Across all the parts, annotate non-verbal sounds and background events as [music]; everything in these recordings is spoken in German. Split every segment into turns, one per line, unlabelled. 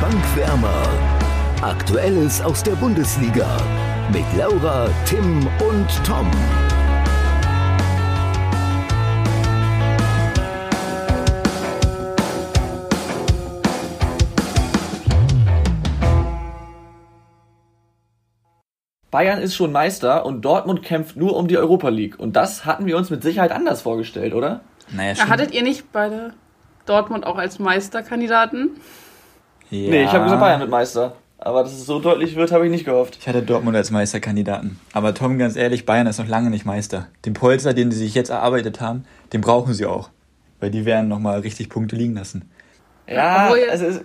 Bankwärmer. Aktuelles aus der Bundesliga mit Laura, Tim und Tom.
Bayern ist schon Meister und Dortmund kämpft nur um die Europa League. Und das hatten wir uns mit Sicherheit anders vorgestellt, oder?
Naja, schon. Hattet ihr nicht beide Dortmund auch als Meisterkandidaten?
Ja. Nee, ich habe gesagt Bayern mit Meister. Aber dass es so deutlich wird, habe ich nicht gehofft.
Ich hatte Dortmund als Meisterkandidaten. Aber Tom, ganz ehrlich, Bayern ist noch lange nicht Meister. Den Polster, den sie sich jetzt erarbeitet haben, den brauchen sie auch. Weil die werden nochmal richtig Punkte liegen lassen.
Ja, also ist,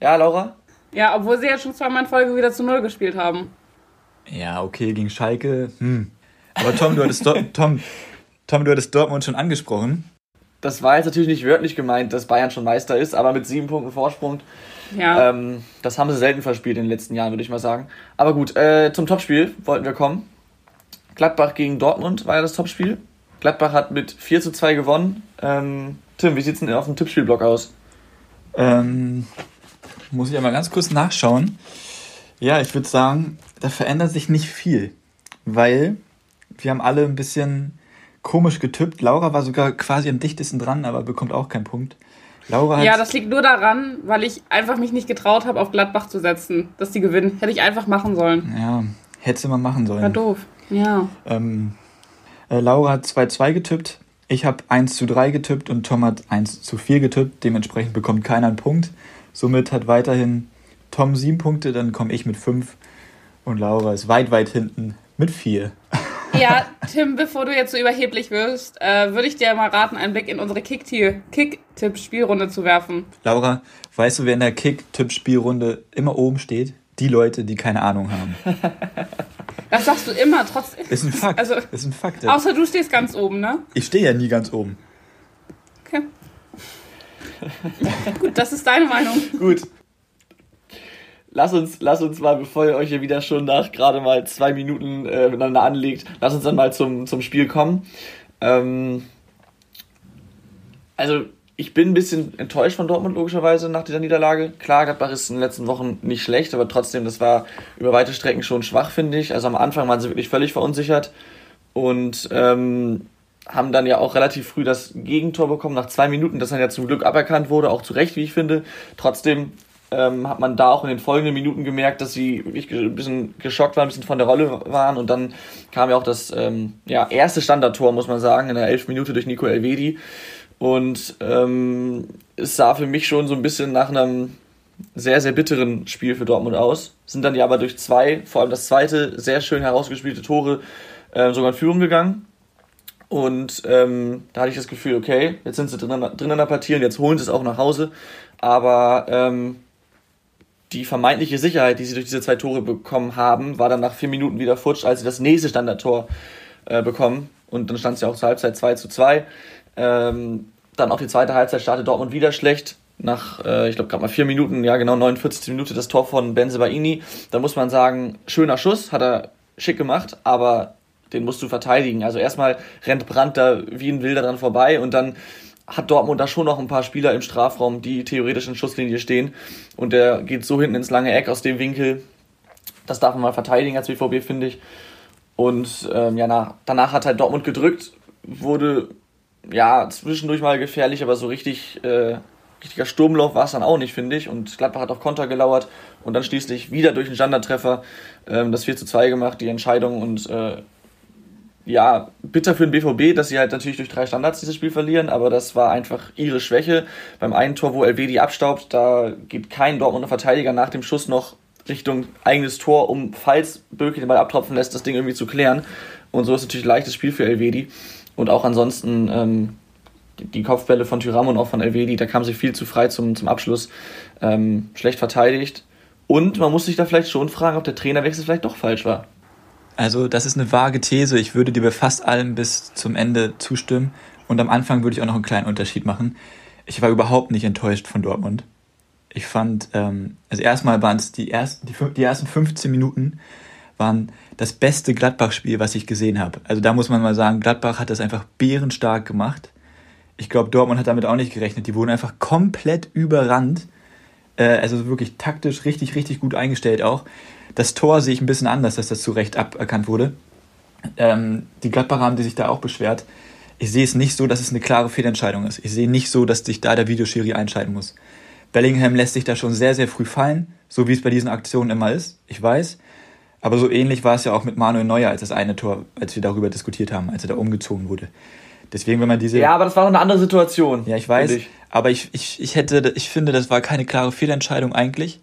ja, Laura?
Ja, obwohl sie ja schon zweimal in Folge wieder zu Null gespielt haben.
Ja, okay, gegen Schalke. Hm. Aber Tom, du hattest, [laughs] Tom, Tom, du hattest Dortmund schon angesprochen.
Das war jetzt natürlich nicht wörtlich gemeint, dass Bayern schon Meister ist, aber mit sieben Punkten Vorsprung. Ja. Ähm, das haben sie selten verspielt in den letzten Jahren, würde ich mal sagen. Aber gut, äh, zum Topspiel wollten wir kommen. Gladbach gegen Dortmund war ja das Topspiel. Gladbach hat mit 4 zu 2 gewonnen. Ähm, Tim, wie sieht es denn auf dem Tippspielblock aus?
Ähm, muss ich einmal ganz kurz nachschauen. Ja, ich würde sagen, da verändert sich nicht viel, weil wir haben alle ein bisschen komisch getippt. Laura war sogar quasi am dichtesten dran, aber bekommt auch keinen Punkt.
Laura hat ja, das liegt nur daran, weil ich einfach mich nicht getraut habe, auf Gladbach zu setzen, dass die gewinnen. Hätte ich einfach machen sollen.
Ja, hätte man machen sollen.
War doof, ja.
Ähm, äh, Laura hat 2-2 getippt, ich habe 1 zu 3 getippt und Tom hat 1 zu 4 getippt. Dementsprechend bekommt keiner einen Punkt. Somit hat weiterhin Tom 7 Punkte, dann komme ich mit 5 und Laura ist weit, weit hinten mit 4.
Ja, Tim, bevor du jetzt so überheblich wirst, äh, würde ich dir mal raten, einen Blick in unsere Kick-Tipp-Spielrunde zu werfen.
Laura, weißt du, wer in der Kick-Tipp-Spielrunde immer oben steht? Die Leute, die keine Ahnung haben. [laughs]
Das sagst du immer, trotzdem.
Ist ein Fakt. Also, ist ein Fakt.
Außer du stehst ganz oben, ne?
Ich stehe ja nie ganz oben.
Okay. [laughs] Gut, das ist deine Meinung.
Gut lass uns, lass uns mal, bevor ihr euch hier wieder schon nach gerade mal zwei Minuten äh, miteinander anlegt, lass uns dann mal zum, zum Spiel kommen. Ähm, also, ich bin ein bisschen enttäuscht von Dortmund, logischerweise, nach dieser Niederlage. Klar, Gladbach ist in den letzten Wochen nicht schlecht, aber trotzdem, das war über weite Strecken schon schwach, finde ich. Also am Anfang waren sie wirklich völlig verunsichert und ähm, haben dann ja auch relativ früh das Gegentor bekommen, nach zwei Minuten, das dann ja zum Glück aberkannt wurde, auch zu Recht, wie ich finde. Trotzdem ähm, hat man da auch in den folgenden Minuten gemerkt, dass sie wirklich ein bisschen geschockt waren, ein bisschen von der Rolle waren. Und dann kam ja auch das ähm, ja, erste Standardtor, muss man sagen, in der 11 Minute durch Nico Elvedi. Und ähm, es sah für mich schon so ein bisschen nach einem sehr, sehr bitteren Spiel für Dortmund aus. Sind dann ja aber durch zwei, vor allem das zweite, sehr schön herausgespielte Tore äh, sogar in Führung gegangen. Und ähm, da hatte ich das Gefühl, okay, jetzt sind sie drin, drin in der Partie und jetzt holen sie es auch nach Hause. Aber ähm, die vermeintliche Sicherheit, die sie durch diese zwei Tore bekommen haben, war dann nach vier Minuten wieder futsch, als sie das nächste Standardtor äh, bekommen. Und dann stand es ja auch zur Halbzeit 2 zu 2. Ähm, dann auch die zweite Halbzeit startet Dortmund wieder schlecht. Nach, äh, ich glaube, gerade mal vier Minuten, ja genau, 49. Minute das Tor von Benzebaini. Da muss man sagen, schöner Schuss, hat er schick gemacht, aber den musst du verteidigen. Also erstmal rennt Brandt da wie ein Wilder dran vorbei und dann hat Dortmund da schon noch ein paar Spieler im Strafraum, die theoretisch in Schusslinie stehen. Und der geht so hinten ins lange Eck aus dem Winkel. Das darf man mal verteidigen als BVB, finde ich. Und ähm, ja, nach, danach hat halt Dortmund gedrückt, wurde ja zwischendurch mal gefährlich, aber so richtig, äh, richtiger Sturmlauf war es dann auch nicht, finde ich. Und Gladbach hat auf Konter gelauert und dann schließlich wieder durch einen Standardtreffer ähm, das 4 zu 2 gemacht, die Entscheidung. Und äh, ja, bitter für den BVB, dass sie halt natürlich durch drei Standards dieses Spiel verlieren, aber das war einfach ihre Schwäche. Beim einen Tor, wo Elvedi abstaubt, da geht kein Dortmunder Verteidiger nach dem Schuss noch Richtung eigenes Tor, um, falls Böke den Ball abtropfen lässt, das Ding irgendwie zu klären. Und so ist natürlich ein leichtes Spiel für Elvedi. Und auch ansonsten ähm, die Kopfbälle von Tyram und auch von Elvedi, da kam sie viel zu frei zum, zum Abschluss. Ähm, schlecht verteidigt. Und man muss sich da vielleicht schon fragen, ob der Trainerwechsel vielleicht doch falsch war.
Also das ist eine vage These. Ich würde dir bei fast allem bis zum Ende zustimmen. Und am Anfang würde ich auch noch einen kleinen Unterschied machen. Ich war überhaupt nicht enttäuscht von Dortmund. Ich fand, ähm, also erstmal waren es die ersten, die, die ersten 15 Minuten waren das beste Gladbach-Spiel, was ich gesehen habe. Also da muss man mal sagen, Gladbach hat das einfach bärenstark gemacht. Ich glaube, Dortmund hat damit auch nicht gerechnet. Die wurden einfach komplett überrannt. Äh, also wirklich taktisch richtig, richtig gut eingestellt auch. Das Tor sehe ich ein bisschen anders, dass das zu Recht aberkannt wurde. Ähm, die Gladbacher haben die sich da auch beschwert. Ich sehe es nicht so, dass es eine klare Fehlentscheidung ist. Ich sehe nicht so, dass sich da der Videoschiri einschalten muss. Bellingham lässt sich da schon sehr, sehr früh fallen, so wie es bei diesen Aktionen immer ist. Ich weiß. Aber so ähnlich war es ja auch mit Manuel Neuer als das eine Tor, als wir darüber diskutiert haben, als er da umgezogen wurde. Deswegen, wenn man diese.
Ja, aber das war noch eine andere Situation.
Ja, ich weiß. Ich. Aber ich, ich, ich hätte, ich finde, das war keine klare Fehlentscheidung eigentlich.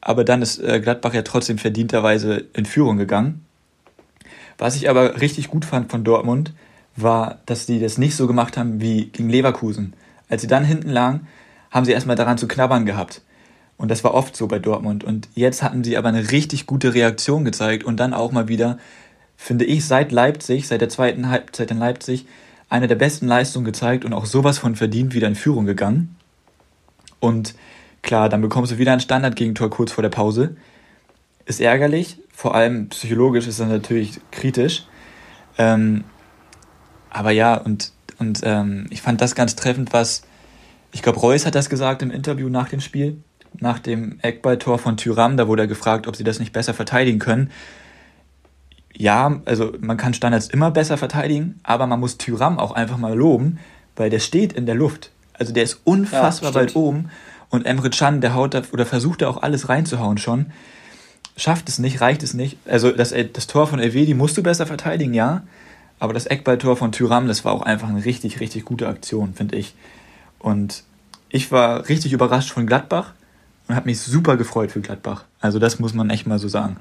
Aber dann ist äh, Gladbach ja trotzdem verdienterweise in Führung gegangen. Was ich aber richtig gut fand von Dortmund, war, dass die das nicht so gemacht haben wie gegen Leverkusen. Als sie dann hinten lagen, haben sie erstmal daran zu knabbern gehabt. Und das war oft so bei Dortmund. Und jetzt hatten sie aber eine richtig gute Reaktion gezeigt und dann auch mal wieder, finde ich, seit Leipzig, seit der zweiten Halbzeit in Leipzig, eine der besten Leistungen gezeigt und auch sowas von verdient wieder in Führung gegangen. Und klar, dann bekommst du wieder ein Standardgegentor kurz vor der Pause. Ist ärgerlich, vor allem psychologisch ist das natürlich kritisch. Ähm, aber ja, und, und ähm, ich fand das ganz treffend, was, ich glaube, Reus hat das gesagt im Interview nach dem Spiel, nach dem Eckballtor von Tyram, da wurde er gefragt, ob sie das nicht besser verteidigen können ja, also man kann Standards immer besser verteidigen, aber man muss Tyram auch einfach mal loben, weil der steht in der Luft. Also der ist unfassbar ja, weit oben und Emre Can, der haut da oder versucht da auch alles reinzuhauen schon. Schafft es nicht, reicht es nicht. Also das, das Tor von Elvedi musst du besser verteidigen, ja. Aber das Eckballtor von Tyram, das war auch einfach eine richtig, richtig gute Aktion, finde ich. Und ich war richtig überrascht von Gladbach und habe mich super gefreut für Gladbach. Also das muss man echt mal so sagen.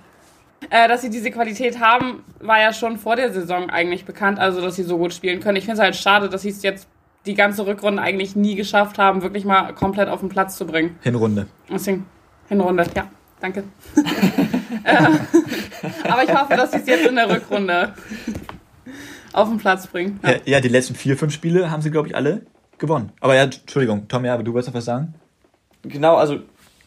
Äh, dass sie diese Qualität haben, war ja schon vor der Saison eigentlich bekannt, also dass sie so gut spielen können. Ich finde es halt schade, dass sie es jetzt die ganze Rückrunde eigentlich nie geschafft haben, wirklich mal komplett auf den Platz zu bringen.
Hinrunde.
Deswegen, Hinrunde, ja, danke. [laughs] äh, aber ich hoffe, dass sie es jetzt in der Rückrunde auf den Platz bringen.
Ja. Ja, ja, die letzten vier, fünf Spiele haben sie, glaube ich, alle gewonnen. Aber ja, Entschuldigung, Tom, ja, aber du wolltest noch was sagen?
Genau, also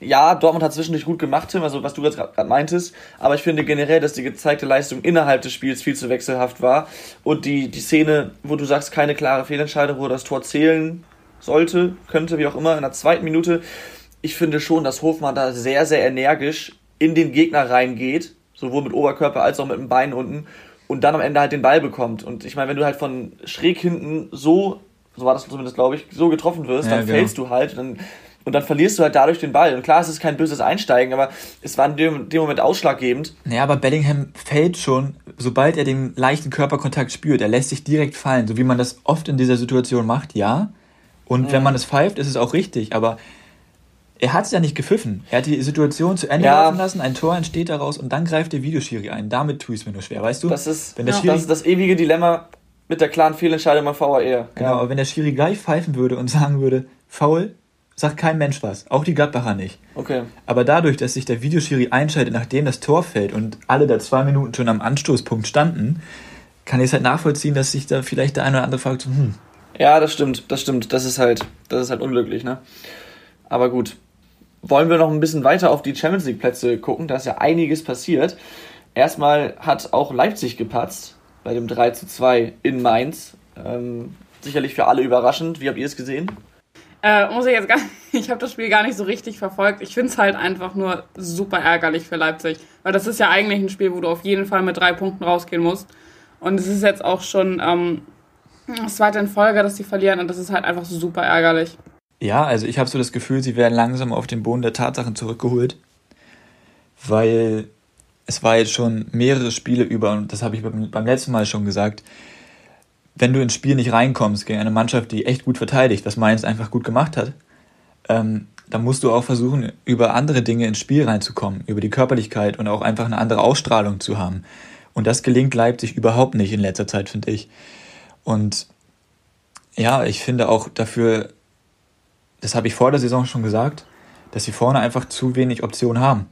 ja, Dortmund hat zwischendurch gut gemacht, Tim, also was du jetzt gerade meintest, aber ich finde generell, dass die gezeigte Leistung innerhalb des Spiels viel zu wechselhaft war. Und die, die Szene, wo du sagst, keine klare Fehlentscheidung, wo das Tor zählen sollte, könnte, wie auch immer, in der zweiten Minute, ich finde schon, dass Hofmann da sehr, sehr energisch in den Gegner reingeht, sowohl mit Oberkörper als auch mit dem Bein unten und dann am Ende halt den Ball bekommt. Und ich meine, wenn du halt von schräg hinten so, so war das zumindest, glaube ich, so getroffen wirst, ja, dann genau. fällst du halt, dann und dann verlierst du halt dadurch den Ball. Und klar, es ist kein böses Einsteigen, aber es war in dem, dem Moment ausschlaggebend.
Naja, aber Bellingham fällt schon, sobald er den leichten Körperkontakt spürt. Er lässt sich direkt fallen, so wie man das oft in dieser Situation macht, ja. Und mhm. wenn man es pfeift, ist es auch richtig, aber er hat es ja nicht gepfiffen. Er hat die Situation zu Ende ja. laufen lassen, ein Tor entsteht daraus und dann greift der Videoschiri ein. Damit tue ich es mir nur schwer, weißt du?
Das ist, wenn der ja. Schiri, das, ist das ewige Dilemma mit der klaren Fehlentscheidung beim VAR.
Genau, ja. aber wenn der Schiri gleich pfeifen würde und [laughs] sagen würde, faul, sagt kein Mensch was. Auch die Gladbacher nicht.
Okay.
Aber dadurch, dass sich der Videoschiri einschaltet, nachdem das Tor fällt und alle da zwei Minuten schon am Anstoßpunkt standen, kann ich es halt nachvollziehen, dass sich da vielleicht der eine oder andere fragt, hm.
Ja, das stimmt, das stimmt. Das ist halt, das ist halt unglücklich, ne? Aber gut. Wollen wir noch ein bisschen weiter auf die Champions League Plätze gucken? Da ist ja einiges passiert. Erstmal hat auch Leipzig gepatzt bei dem 3 zu 2 in Mainz. Ähm, sicherlich für alle überraschend. Wie habt ihr es gesehen?
Äh, muss ich jetzt gar [laughs] ich habe das Spiel gar nicht so richtig verfolgt. Ich finde es halt einfach nur super ärgerlich für Leipzig. Weil das ist ja eigentlich ein Spiel, wo du auf jeden Fall mit drei Punkten rausgehen musst. Und es ist jetzt auch schon ähm, das zweite in Folge, dass sie verlieren. Und das ist halt einfach super ärgerlich.
Ja, also ich habe so das Gefühl, sie werden langsam auf den Boden der Tatsachen zurückgeholt. Weil es war jetzt schon mehrere Spiele über, und das habe ich beim letzten Mal schon gesagt, wenn du ins Spiel nicht reinkommst gegen eine Mannschaft, die echt gut verteidigt, was Mainz einfach gut gemacht hat, ähm, dann musst du auch versuchen, über andere Dinge ins Spiel reinzukommen, über die Körperlichkeit und auch einfach eine andere Ausstrahlung zu haben. Und das gelingt Leipzig überhaupt nicht in letzter Zeit, finde ich. Und ja, ich finde auch dafür, das habe ich vor der Saison schon gesagt, dass sie vorne einfach zu wenig Optionen haben.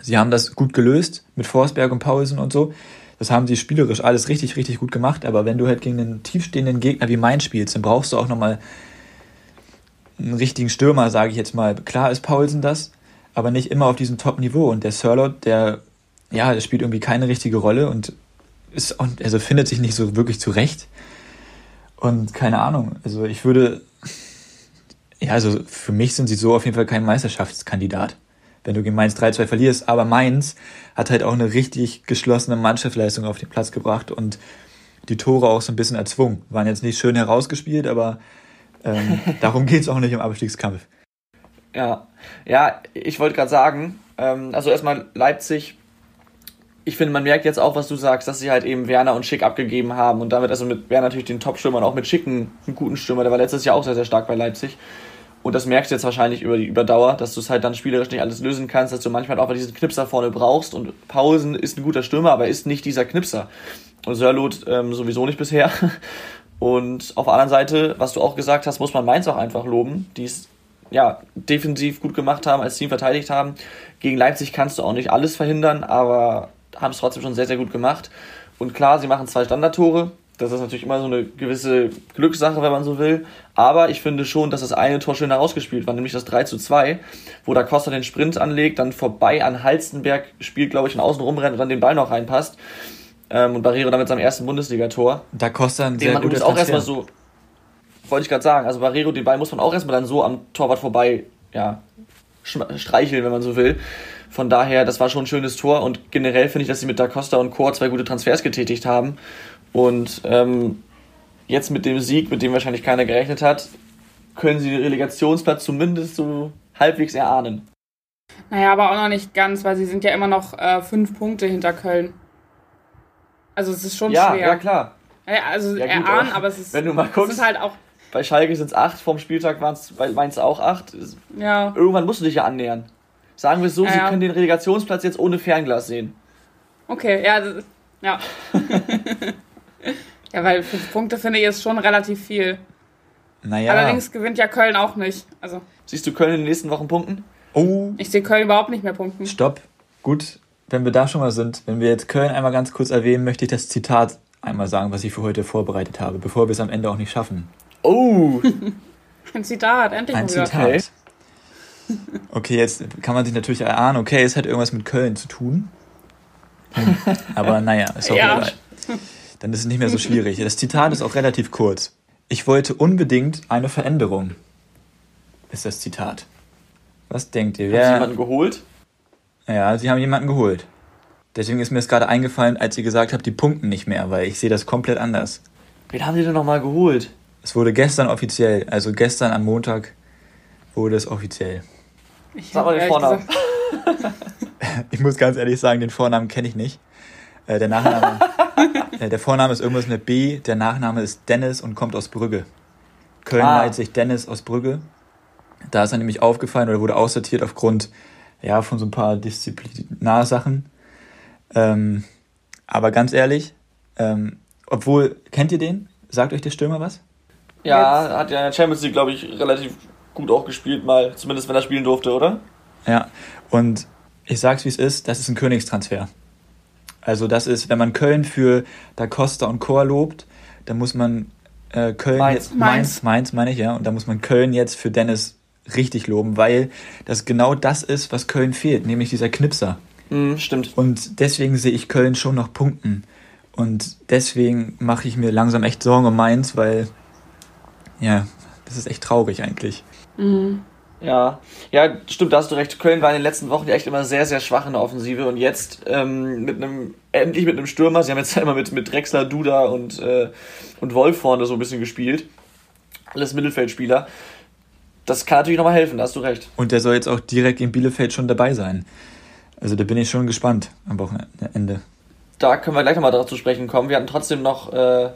Sie haben das gut gelöst mit Forsberg und Paulsen und so. Das haben sie spielerisch alles richtig, richtig gut gemacht. Aber wenn du halt gegen einen tiefstehenden Gegner wie Main spielst, dann brauchst du auch nochmal einen richtigen Stürmer, sage ich jetzt mal. Klar ist Paulsen das, aber nicht immer auf diesem Top-Niveau. Und der Sirlot, der, ja, der spielt irgendwie keine richtige Rolle und ist, also findet sich nicht so wirklich zurecht. Und keine Ahnung, also ich würde, Ja, also für mich sind sie so auf jeden Fall kein Meisterschaftskandidat. Wenn du gegen Mainz 3-2 verlierst, aber Mainz hat halt auch eine richtig geschlossene Mannschaftsleistung auf den Platz gebracht und die Tore auch so ein bisschen erzwungen. Waren jetzt nicht schön herausgespielt, aber ähm, [laughs] darum geht es auch nicht im Abstiegskampf.
Ja, ja, ich wollte gerade sagen, ähm, also erstmal Leipzig, ich finde, man merkt jetzt auch, was du sagst, dass sie halt eben Werner und Schick abgegeben haben und damit also mit Werner natürlich den Top-Stürmer und auch mit Schicken einen guten Stürmer, der war letztes Jahr auch sehr, sehr stark bei Leipzig. Und das merkst du jetzt wahrscheinlich über die Überdauer, dass du es halt dann spielerisch nicht alles lösen kannst, dass du manchmal auch diesen Knipser vorne brauchst und Pausen ist ein guter Stürmer, aber ist nicht dieser Knipser. Und Sörlot ähm, sowieso nicht bisher. [laughs] Und auf der anderen Seite, was du auch gesagt hast, muss man Mainz auch einfach loben, die es ja, defensiv gut gemacht haben, als Team verteidigt haben. Gegen Leipzig kannst du auch nicht alles verhindern, aber haben es trotzdem schon sehr, sehr gut gemacht. Und klar, sie machen zwei Standardtore. Das ist natürlich immer so eine gewisse Glückssache, wenn man so will. Aber ich finde schon, dass das eine Tor schön herausgespielt war, nämlich das 3 zu 2, wo da Costa den Sprint anlegt, dann vorbei an Halstenberg spielt, glaube ich, und außen rumrennt und dann den Ball noch reinpasst. Ähm, und Barrero damit seinem ersten Bundesligator.
Da Costa ein
den
sehr
man
guter
auch erstmal so, wollte ich gerade sagen, also Barrero, den Ball muss man auch erstmal dann so am Torwart vorbei, ja, streicheln, wenn man so will. Von daher, das war schon ein schönes Tor und generell finde ich, dass sie mit Da Costa und Chor zwei gute Transfers getätigt haben. Und ähm, jetzt mit dem Sieg, mit dem wahrscheinlich keiner gerechnet hat, können sie den Relegationsplatz zumindest so halbwegs erahnen.
Naja, aber auch noch nicht ganz, weil sie sind ja immer noch äh, fünf Punkte hinter Köln. Also es ist schon
Ja,
schwer.
ja klar.
Ja, also
Ja, gut,
erahnen,
aber
aber es ist,
wenn du mal
es
guckst-
ist halt auch,
Bei Schalke sind es acht, vorm Spieltag waren es bei Mainz auch acht.
ja.
Irgendwann musst du dich ja annähern. Sagen wir es so,
Ja,
sie können den Relegationsplatz jetzt ohne Fernglas sehen.
Okay, ja, das, ja. [laughs] ja, weil fünf Punkte finde ich ist schon relativ viel.
Naja.
Allerdings gewinnt ja Köln auch nicht. Also
Siehst du Köln in den nächsten Wochen punkten?
Oh,
ich sehe Köln überhaupt nicht mehr punkten.
stopp. Gut, wenn wir da schon mal sind, wenn wir jetzt Köln einmal ganz kurz erwähnen, möchte ich das Zitat einmal sagen, was ich für heute vorbereitet habe, bevor wir es am Ende auch nicht schaffen.
Oh,
Ein Zitat, endlich
Ein. Zitat.
Okay.
Okay, jetzt kann man sich natürlich erahnen, okay, es hat irgendwas mit Köln zu tun. Hm. Aber naja, ist auch
Ja.
egal. Dann ist es nicht mehr so schwierig. Das Zitat ist auch relativ kurz. Ich wollte unbedingt eine Veränderung. Ist das Zitat. Was denkt ihr?
haben sie
Wer,
jemanden geholt?
ja, sie haben jemanden geholt. Deswegen ist mir das gerade eingefallen, als ihr gesagt habt, die punkten nicht mehr, weil ich sehe das komplett anders.
Wen haben die denn nochmal geholt?
Es wurde gestern offiziell, also gestern am Montag wurde es offiziell.
Ich
Sag mal den Vornamen. [laughs]
Ich muss ganz ehrlich sagen, den Vornamen kenne ich nicht. Äh, der Nachname, [laughs] äh, der Vorname ist irgendwas mit B, der Nachname ist Dennis und kommt aus Brügge. Köln
Ah.
leitet sich Dennis aus Brügge. Da ist er nämlich aufgefallen oder wurde aussortiert aufgrund ja, von so ein paar Disziplinarsachen. Ähm, aber ganz ehrlich, ähm, obwohl, kennt ihr den? Sagt euch der Stürmer was?
Ja, hat ja in der Champions League, glaube ich, relativ gut auch gespielt, mal, zumindest wenn er spielen durfte, oder?
Ja, und ich sag's wie es ist, das ist ein Königstransfer. Also das ist, wenn man Köln für Da Costa und Chor lobt, dann muss man äh, Köln
Mainz.
jetzt Mainz, Mainz meine ich ja, und da muss man Köln jetzt für Dennis richtig loben, weil das genau das ist, was Köln fehlt, nämlich dieser Knipser.
Mhm, stimmt.
Und deswegen sehe ich Köln schon noch punkten. Und deswegen mache ich mir langsam echt Sorgen um Mainz, weil ja, das ist echt traurig eigentlich.
Ja, ja, stimmt, da hast du recht. Köln war in den letzten Wochen ja echt immer sehr, sehr schwach in der Offensive und jetzt ähm, mit einem, endlich mit einem Stürmer. Sie haben jetzt ja [laughs] immer mit, mit Drexler, Duda und, äh, und Wolf vorne so ein bisschen gespielt. Alles Mittelfeldspieler. Das kann natürlich nochmal helfen, da hast du recht.
Und der soll jetzt auch direkt in Bielefeld schon dabei sein. Also da bin ich schon gespannt am Wochenende.
Da können wir gleich nochmal darauf zu sprechen kommen. Wir hatten trotzdem noch äh,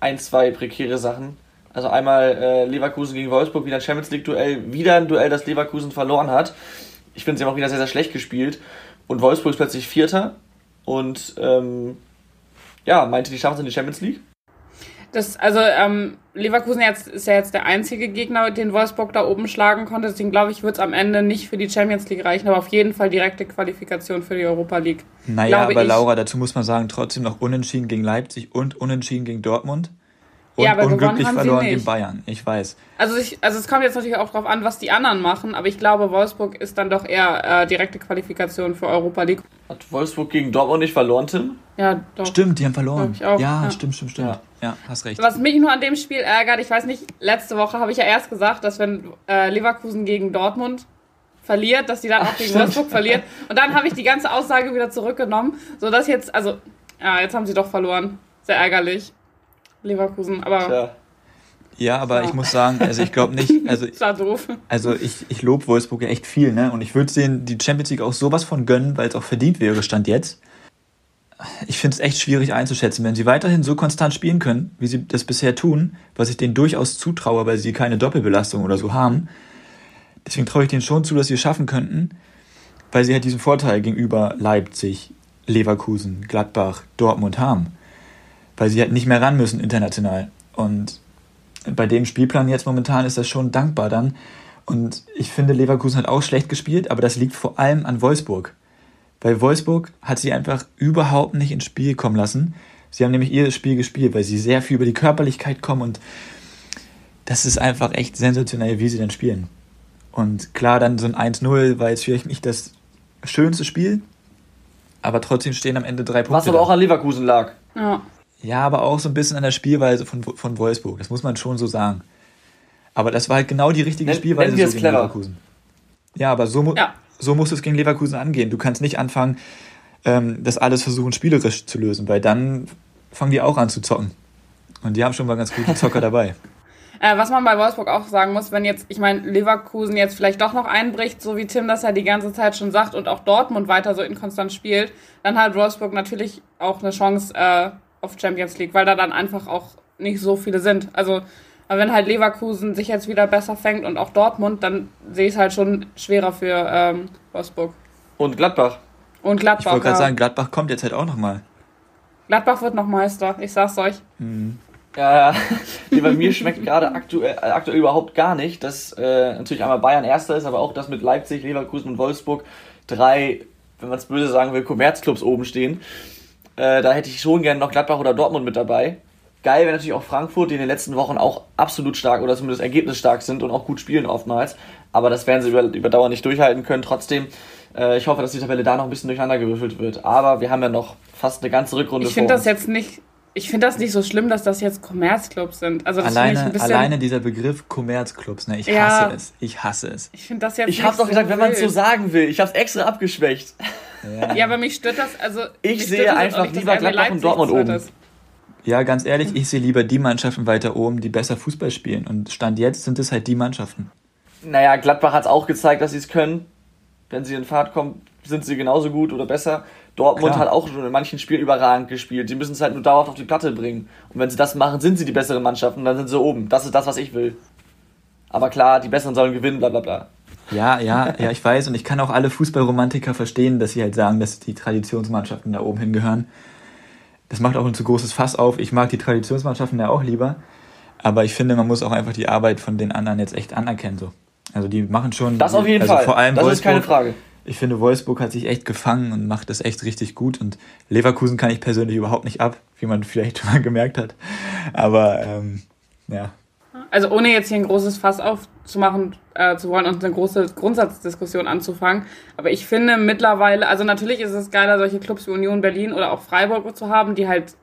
ein, zwei prekäre Sachen. Also einmal äh, Leverkusen gegen Wolfsburg, wieder ein Champions League-Duell, wieder ein Duell, das Leverkusen verloren hat. Ich finde, sie haben auch wieder sehr, sehr schlecht gespielt. Und Wolfsburg ist plötzlich Vierter. Und ähm, ja, meinte, die schaffen es in die Champions League.
Das, also ähm, Leverkusen jetzt, ist ja jetzt der einzige Gegner, den Wolfsburg da oben schlagen konnte. Deswegen glaube ich, wird es am Ende nicht für die Champions League reichen, aber auf jeden Fall direkte Qualifikation für die Europa League.
Naja, aber
ich.
Laura, dazu muss man sagen, trotzdem noch unentschieden gegen Leipzig und unentschieden gegen Dortmund. Und
Ja, aber
unglücklich verloren gegen Bayern. Ich weiß.
Also, ich, also es kommt jetzt natürlich auch drauf an, was die anderen machen, aber ich glaube, Wolfsburg ist dann doch eher äh, direkte Qualifikation für Europa League.
Hat Wolfsburg gegen Dortmund nicht verloren, Tim?
Ja, doch.
Stimmt, die haben verloren.
Glaub ich auch,
ja,
ja.
stimmt, stimmt, stimmt.
Ja.
ja, hast recht.
Was mich nur an dem Spiel ärgert, ich weiß nicht, letzte Woche habe ich ja erst gesagt, dass wenn äh, Leverkusen gegen Dortmund verliert, dass die dann auch gegen Wolfsburg verliert. Und dann habe ich die ganze Aussage wieder zurückgenommen, sodass jetzt, also, ja, jetzt haben sie doch verloren. Sehr ärgerlich. Leverkusen, aber.
Tja.
Ja, aber ich muss sagen, also ich glaube nicht, also, [laughs]
Das war doof.
also ich, ich lobe Wolfsburg ja echt viel, ne? Und ich würde denen die Champions League auch sowas von gönnen, weil es auch verdient wäre, Stand jetzt. Ich finde es echt schwierig einzuschätzen. Wenn sie weiterhin so konstant spielen können, wie sie das bisher tun, was ich denen durchaus zutraue, weil sie keine Doppelbelastung oder so haben, deswegen traue ich denen schon zu, dass sie es schaffen könnten, weil sie halt diesen Vorteil gegenüber Leipzig, Leverkusen, Gladbach, Dortmund haben. Weil sie halt nicht mehr ran müssen international. Und bei dem Spielplan jetzt momentan ist das schon dankbar dann. Und ich finde, Leverkusen hat auch schlecht gespielt, aber das liegt vor allem an Wolfsburg. Weil Wolfsburg hat sie einfach überhaupt nicht ins Spiel kommen lassen. Sie haben nämlich ihr Spiel gespielt, weil sie sehr viel über die Körperlichkeit kommen und das ist einfach echt sensationell, wie sie dann spielen. Und klar, dann so ein 1-0 war jetzt vielleicht nicht das schönste Spiel, aber trotzdem stehen am Ende drei Punkte.
Was aber
da.
auch an Leverkusen lag.
Ja.
Ja, aber auch so ein bisschen an der Spielweise von, von Wolfsburg. Das muss man schon so sagen. Aber das war halt genau die richtige
Nen-
Spielweise so gegen
clever.
Leverkusen. Ja, aber so, mu
Ja.
so musst du es gegen Leverkusen angehen. Du kannst nicht anfangen, ähm, das alles versuchen, spielerisch zu lösen, weil dann fangen die auch an zu zocken. Und die haben schon mal ganz gute Zocker [laughs] dabei.
Äh, was man bei Wolfsburg auch sagen muss, wenn jetzt, ich meine, Leverkusen jetzt vielleicht doch noch einbricht, so wie Tim das ja die ganze Zeit schon sagt und auch Dortmund weiter so inkonstant spielt, dann hat Wolfsburg natürlich auch eine Chance äh, auf Champions League, weil da dann einfach auch nicht so viele sind. Also, aber wenn halt Leverkusen sich jetzt wieder besser fängt und auch Dortmund, dann sehe ich es halt schon schwerer für ähm, Wolfsburg.
Und Gladbach.
Und
Ich
Gladbach.
wollte gerade
ja.
sagen, Gladbach kommt jetzt halt auch nochmal.
Gladbach wird noch Meister, ich sag's euch.
Ja, ja. [laughs] Nee, bei mir schmeckt gerade aktuell, äh, aktuell überhaupt gar nicht, dass äh, natürlich einmal Bayern Erster ist, aber auch, dass mit Leipzig, Leverkusen und Wolfsburg drei, wenn man es böse sagen will, Kommerzclubs oben stehen. Äh, da hätte ich schon gerne noch Gladbach oder Dortmund mit dabei. Geil wäre natürlich auch Frankfurt, die in den letzten Wochen auch absolut stark oder zumindest ergebnisstark sind und auch gut spielen oftmals. Aber das werden sie über, über Dauer nicht durchhalten können. Trotzdem, äh, ich hoffe, dass die Tabelle da noch ein bisschen durcheinander gewürfelt wird. Aber wir haben ja noch fast eine ganze Rückrunde
Ich finde das jetzt nicht. Ich finde das nicht so schlimm, dass das jetzt Kommerzclubs sind. Also das finde ich
Alleine,
ein bisschen.
alleine dieser Begriff Kommerzclubs, ne? Ich
Ja.
hasse es. Ich hasse es.
Ich finde das jetzt.
Ich hab's doch
so
gesagt, wenn man es so sagen will. Ich hab's extra abgeschwächt.
Ja, aber mich stört das. Also
Ich sehe einfach
nicht,
lieber Gladbach und Dortmund oben.
Ja, ganz ehrlich, ich sehe lieber die Mannschaften weiter oben, die besser Fußball spielen. Und Stand jetzt sind es halt die Mannschaften.
Naja, Gladbach hat's auch gezeigt, dass sie es können. Wenn sie in Fahrt kommen, sind sie genauso gut oder besser. Dortmund
Klar.
hat auch schon in manchen Spielen überragend gespielt. Die müssen es halt nur dauerhaft auf die Platte bringen. Und wenn sie das machen, sind sie die bessere Mannschaft und dann sind sie oben. Das ist das, was ich will. Aber klar, die Besseren sollen gewinnen, bla bla bla.
Ja, ja, ja, ich weiß. Und ich kann auch alle Fußballromantiker verstehen, dass sie halt sagen, dass die Traditionsmannschaften da oben hingehören. Das macht auch ein zu großes Fass auf. Ich mag die Traditionsmannschaften ja auch lieber. Aber ich finde, man muss auch einfach die Arbeit von den anderen jetzt echt anerkennen. So. Also die machen schon.
Das auf jeden
also
Fall.
Vor allem
das
Wolfsburg,
ist keine Frage.
Ich finde, Wolfsburg hat sich echt gefangen und macht das echt richtig gut. Und Leverkusen kann ich persönlich überhaupt nicht ab, wie man vielleicht [laughs] mal gemerkt hat. Aber ähm, ja,
Also ohne jetzt hier ein großes Fass aufzumachen äh, zu wollen und eine große Grundsatzdiskussion anzufangen. Aber ich finde mittlerweile, also natürlich ist es geiler, solche Clubs wie Union Berlin oder auch Freiburg zu haben, die halt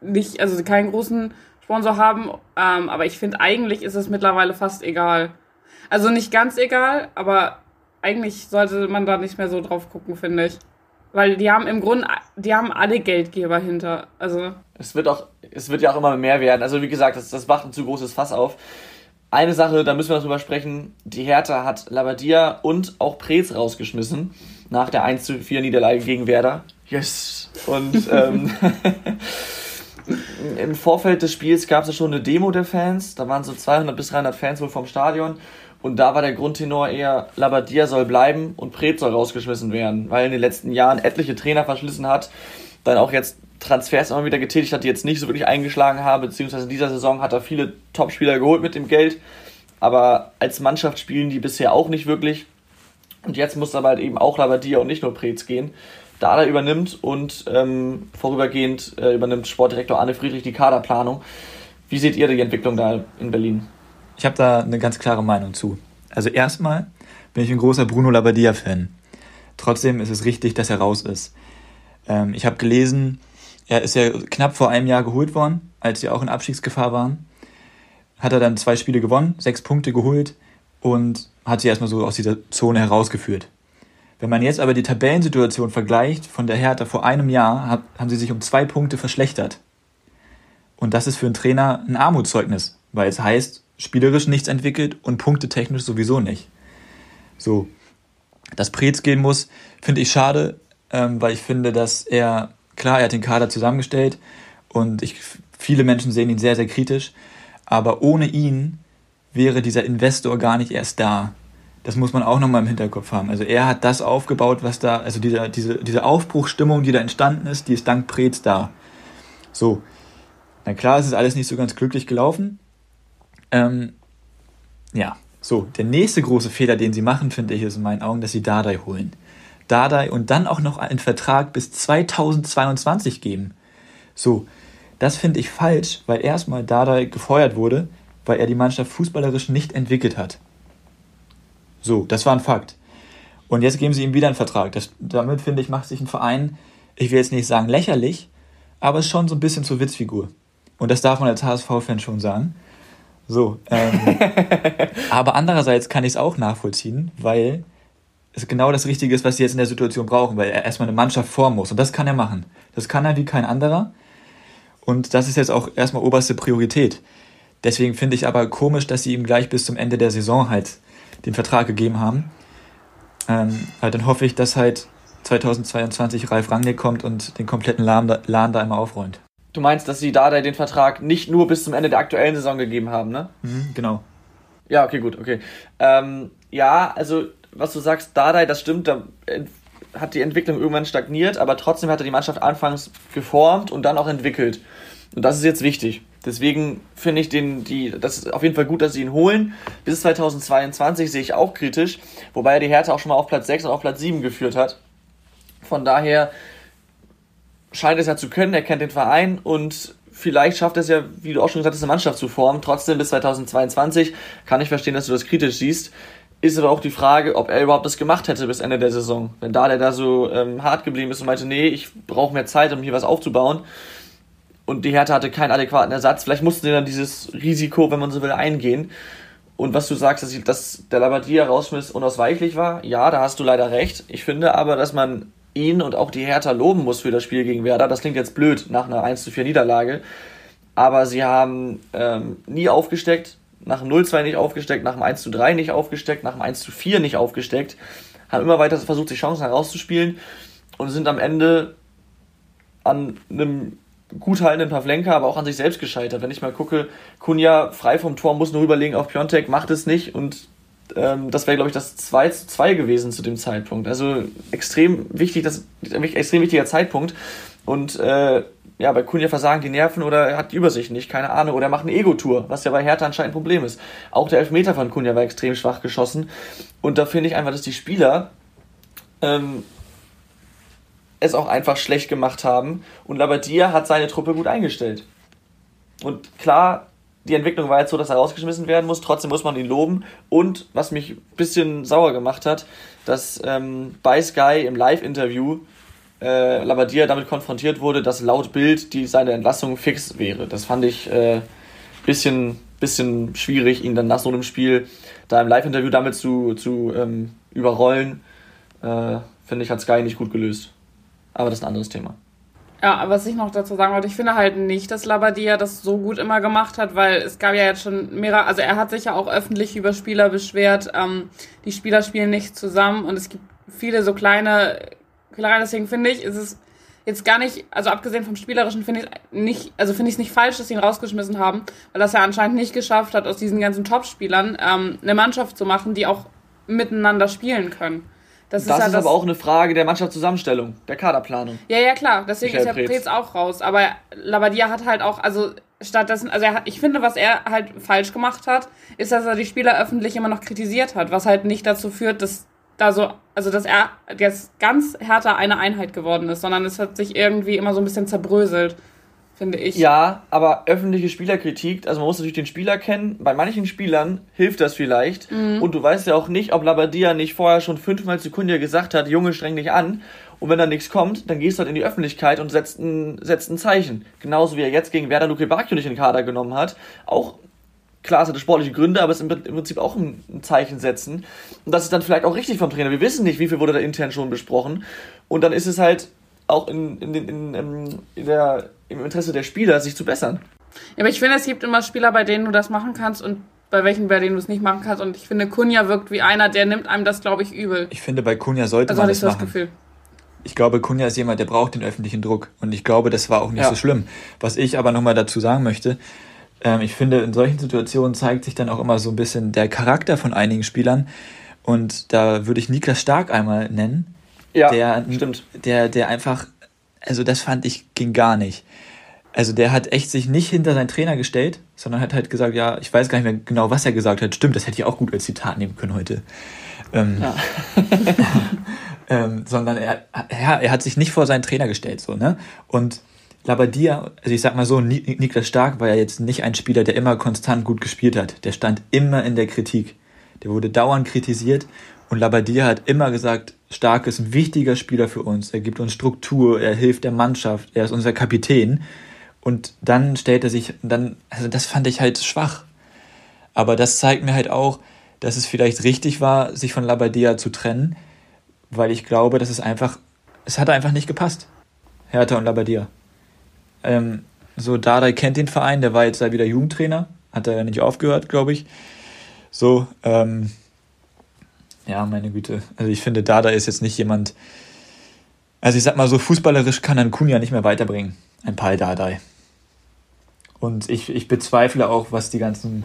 nicht, also keinen großen Sponsor haben. Ähm, aber ich finde, eigentlich ist es mittlerweile fast egal. Also nicht ganz egal, aber eigentlich sollte man da nicht mehr so drauf gucken, finde ich. Weil die haben im Grunde, die haben alle Geldgeber hinter. Also,
Es wird auch, es wird ja auch immer mehr werden. Also wie gesagt, das, das macht ein zu großes Fass auf. Eine Sache, da müssen wir noch drüber sprechen. Die Hertha hat Labadia und auch Preetz rausgeschmissen nach der 1 zu 4 Niederlage gegen Werder. Yes. Und ähm, [laughs] im Vorfeld des Spiels gab es ja schon eine Demo der Fans. Da waren so 200 bis 300 Fans wohl vom Stadion. Und da war der Grundtenor eher, Labadia soll bleiben und Preetz soll rausgeschmissen werden, weil in den letzten Jahren etliche Trainer verschlissen hat, dann auch jetzt Transfers immer wieder getätigt hat, die jetzt nicht so wirklich eingeschlagen haben, beziehungsweise in dieser Saison hat er viele Topspieler geholt mit dem Geld, aber als Mannschaft spielen die bisher auch nicht wirklich. Und jetzt muss aber halt eben auch Labadia und nicht nur Preetz gehen. Dada übernimmt und ähm, vorübergehend äh, übernimmt Sportdirektor Arne Friedrich die Kaderplanung. Wie seht ihr die Entwicklung da in Berlin?
Ich habe da eine ganz klare Meinung zu. Also erstmal bin ich ein großer Bruno Labbadia-Fan. Trotzdem ist es richtig, dass er raus ist. Ähm, ich habe gelesen, er ist ja knapp vor einem Jahr geholt worden, als sie auch in Abstiegsgefahr waren. Hat er dann zwei Spiele gewonnen, sechs Punkte geholt und hat sie erstmal so aus dieser Zone herausgeführt. Wenn man jetzt aber die Tabellensituation vergleicht von der Hertha vor einem Jahr, hat, haben sie sich um zwei Punkte verschlechtert. Und das ist für einen Trainer ein Armutszeugnis, weil es heißt, spielerisch nichts entwickelt und punktetechnisch sowieso nicht. So, dass Preetz gehen muss, finde ich schade, ähm, weil ich finde, dass er, klar, er hat den Kader zusammengestellt und ich, viele Menschen sehen ihn sehr, sehr kritisch, aber ohne ihn wäre dieser Investor gar nicht erst da. Das muss man auch nochmal im Hinterkopf haben. Also er hat das aufgebaut, was da, also diese, diese, diese Aufbruchsstimmung, die da entstanden ist, die ist dank Preetz da. So. Na klar, es ist alles nicht so ganz glücklich gelaufen. Ähm, ja, so, der nächste große Fehler, den sie machen, finde ich, ist in meinen Augen, dass sie Dardai holen. Dardai und dann auch noch einen Vertrag bis 2022 geben. So, das finde ich falsch, weil erstmal Dardai gefeuert wurde, weil er die Mannschaft fußballerisch nicht entwickelt hat. So, das war ein Fakt. Und jetzt geben sie ihm wieder einen Vertrag. Das, damit, finde ich, macht sich ein Verein, ich will jetzt nicht sagen lächerlich, aber schon so ein bisschen zur Witzfigur. Und das darf man als HSV-Fan schon sagen. So, ähm, [laughs] aber andererseits kann ich es auch nachvollziehen, weil es genau das Richtige ist, was sie jetzt in der Situation brauchen, weil er erstmal eine Mannschaft formen muss. Und das kann er machen. Das kann er wie kein anderer. Und das ist jetzt auch erstmal oberste Priorität. Deswegen finde ich aber komisch, dass sie ihm gleich bis zum Ende der Saison halt den Vertrag gegeben haben. Ähm, halt dann hoffe ich, dass halt 2022 Ralf Rangnick kommt und den kompletten Laden da, Laden da einmal aufräumt.
Du meinst, dass sie Dardai den Vertrag nicht nur bis zum Ende der aktuellen Saison gegeben haben, ne?
Mhm, genau.
Ja, okay, gut, okay. Ähm, ja, also was du sagst, Dardai, das stimmt, da hat die Entwicklung irgendwann stagniert, aber trotzdem hat er die Mannschaft anfangs geformt und dann auch entwickelt. Und das ist jetzt wichtig. Deswegen finde ich den, die, das ist auf jeden Fall gut, dass sie ihn holen. Bis 2022 sehe ich auch kritisch, wobei er die Härte auch schon mal auf Platz 6 und auf Platz 7 geführt hat. Von daher scheint es ja zu können, er kennt den Verein und vielleicht schafft es ja, wie du auch schon gesagt hast, eine Mannschaft zu formen. Trotzdem bis 2022 kann ich verstehen, dass du das kritisch siehst. Ist aber auch die Frage, ob er überhaupt das gemacht hätte bis Ende der Saison. Wenn da der da so ähm, hart geblieben ist und meinte, nee, ich brauche mehr Zeit, um hier was aufzubauen. Und die Hertha hatte keinen adäquaten Ersatz. Vielleicht mussten sie dann dieses Risiko, wenn man so will, eingehen. Und was du sagst, dass, ich, dass der Labadia rausschmiss unausweichlich war, ja, da hast du leider recht. Ich finde aber, dass man ihn und auch die Hertha loben muss für das Spiel gegen Werder. Das klingt jetzt blöd nach einer 1 zu 4 Niederlage. Aber sie haben ähm, nie aufgesteckt, nach dem 0-2 nicht aufgesteckt, nach dem 1 zu 3 nicht aufgesteckt, nach dem 1 zu 4 nicht aufgesteckt, haben immer weiter versucht, sich Chancen herauszuspielen und sind am Ende an einem gut haltenden Pavlenka, aber auch an sich selbst gescheitert. Wenn ich mal gucke, Kunja frei vom Tor muss nur überlegen auf Piontek, macht es nicht und ähm, das wäre, glaube ich, das 2 zu 2 gewesen zu dem Zeitpunkt. Also extrem wichtig, das extrem wichtiger Zeitpunkt. Und äh, ja, bei Kunja versagen die Nerven oder er hat die Übersicht nicht, keine Ahnung. Oder er macht eine Ego-Tour, was ja bei Hertha anscheinend ein Problem ist. Auch der Elfmeter von Kunja war extrem schwach geschossen. Und da finde ich einfach, dass die Spieler ähm, es auch einfach schlecht gemacht haben. Und Labadia hat seine Truppe gut eingestellt. Und klar, die Entwicklung war jetzt so, dass er rausgeschmissen werden muss. Trotzdem muss man ihn loben. Und was mich ein bisschen sauer gemacht hat, dass ähm, bei Sky im Live-Interview äh, Labadia damit konfrontiert wurde, dass laut Bild die, seine Entlassung fix wäre. Das fand ich äh, bisschen, bisschen schwierig, ihn dann nach so einem Spiel da im Live-Interview damit zu, zu ähm, überrollen. Äh, Finde ich, hat Sky nicht gut gelöst. Aber das ist ein anderes Thema.
Ja, was ich noch dazu sagen wollte, ich finde halt nicht, dass Labadia das so gut immer gemacht hat, weil es gab ja jetzt schon mehrere, also er hat sich ja auch öffentlich über Spieler beschwert, ähm, die Spieler spielen nicht zusammen und es gibt viele so kleine, kleine deswegen finde ich, ist es jetzt gar nicht, also abgesehen vom Spielerischen finde ich nicht, also finde ich es nicht falsch, dass sie ihn rausgeschmissen haben, weil das er anscheinend nicht geschafft hat, aus diesen ganzen Top-Spielern ähm, eine Mannschaft zu machen, die auch miteinander spielen können.
Das, das ist, ist aber auch eine Frage der Mannschaftszusammenstellung, der Kaderplanung.
Ja, ja, klar. Deswegen Michael ist ja Preetz auch raus. Aber Labadia hat halt auch, also stattdessen, also er hat, ich finde, was er halt falsch gemacht hat, ist, dass er die Spieler öffentlich immer noch kritisiert hat, was halt nicht dazu führt, dass da so, also dass er jetzt ganz härter eine Einheit geworden ist, sondern es hat sich irgendwie immer so ein bisschen zerbröselt, finde ich.
Ja, aber öffentliche Spielerkritik, also man muss natürlich den Spieler kennen. Bei manchen Spielern hilft das vielleicht.
Mhm.
Und du weißt ja auch nicht, ob Labadia nicht vorher schon fünfmal Sekunde gesagt hat, Junge, streng dich an. Und wenn da nichts kommt, dann gehst du halt in die Öffentlichkeit und setzt ein, setzt ein Zeichen. Genauso wie er jetzt gegen Werder Luke Bacchio nicht in den Kader genommen hat. Auch klar, es hatte sportliche Gründe, aber es ist im Prinzip auch ein, ein Zeichen setzen. Und das ist dann vielleicht auch richtig vom Trainer. Wir wissen nicht, wie viel wurde da intern schon besprochen. Und dann ist es halt auch in, in, in, in, in der, im Interesse der Spieler, sich zu bessern.
Ja, aber ich finde, es gibt immer Spieler, bei denen du das machen kannst und bei welchen, bei denen du es nicht machen kannst. Und ich finde, Kunja wirkt wie einer, der nimmt einem das, glaube ich, übel.
Ich finde, bei Kunja sollte
Also
man
hatte ich
das
so das
machen.
Gefühl.
Ich glaube, Kunja ist jemand, der braucht den öffentlichen Druck. Und ich glaube, das war auch nicht
Ja.
so schlimm. Was ich aber nochmal dazu sagen möchte, ähm, ich finde, in solchen Situationen zeigt sich dann auch immer so ein bisschen der Charakter von einigen Spielern. Und da würde ich Niklas Stark einmal nennen.
Ja,
der,
stimmt.
Der, der einfach, also das fand ich, ging gar nicht. Also der hat echt sich nicht hinter seinen Trainer gestellt, sondern hat halt gesagt, ja, ich weiß gar nicht mehr genau, was er gesagt hat. Stimmt, das hätte ich auch gut als Zitat nehmen können heute. Ähm,
Ja. [laughs]
ähm, sondern er, ja, er hat sich nicht vor seinen Trainer gestellt, so, ne? Und Labadia, also ich sag mal so, Ni- Niklas Stark war ja jetzt nicht ein Spieler, der immer konstant gut gespielt hat. Der stand immer in der Kritik. Der wurde dauernd kritisiert und Labadia hat immer gesagt, Stark ist ein wichtiger Spieler für uns. Er gibt uns Struktur, er hilft der Mannschaft, er ist unser Kapitän. Und dann stellt er sich, dann, also das fand ich halt schwach. Aber das zeigt mir halt auch, dass es vielleicht richtig war, sich von Labadia zu trennen, weil ich glaube, dass es einfach, es hat einfach nicht gepasst. Hertha und Labadia. Ähm, so, Dardai kennt den Verein, der war jetzt da wieder Jugendtrainer, hat er ja nicht aufgehört, glaube ich. So, ähm, ja, meine Güte. Also ich finde, Dardai ist jetzt nicht jemand, also ich sag mal so, fußballerisch kann ein Kunja nicht mehr weiterbringen. Ein Paul Dardai. Und ich, ich bezweifle auch, was die ganzen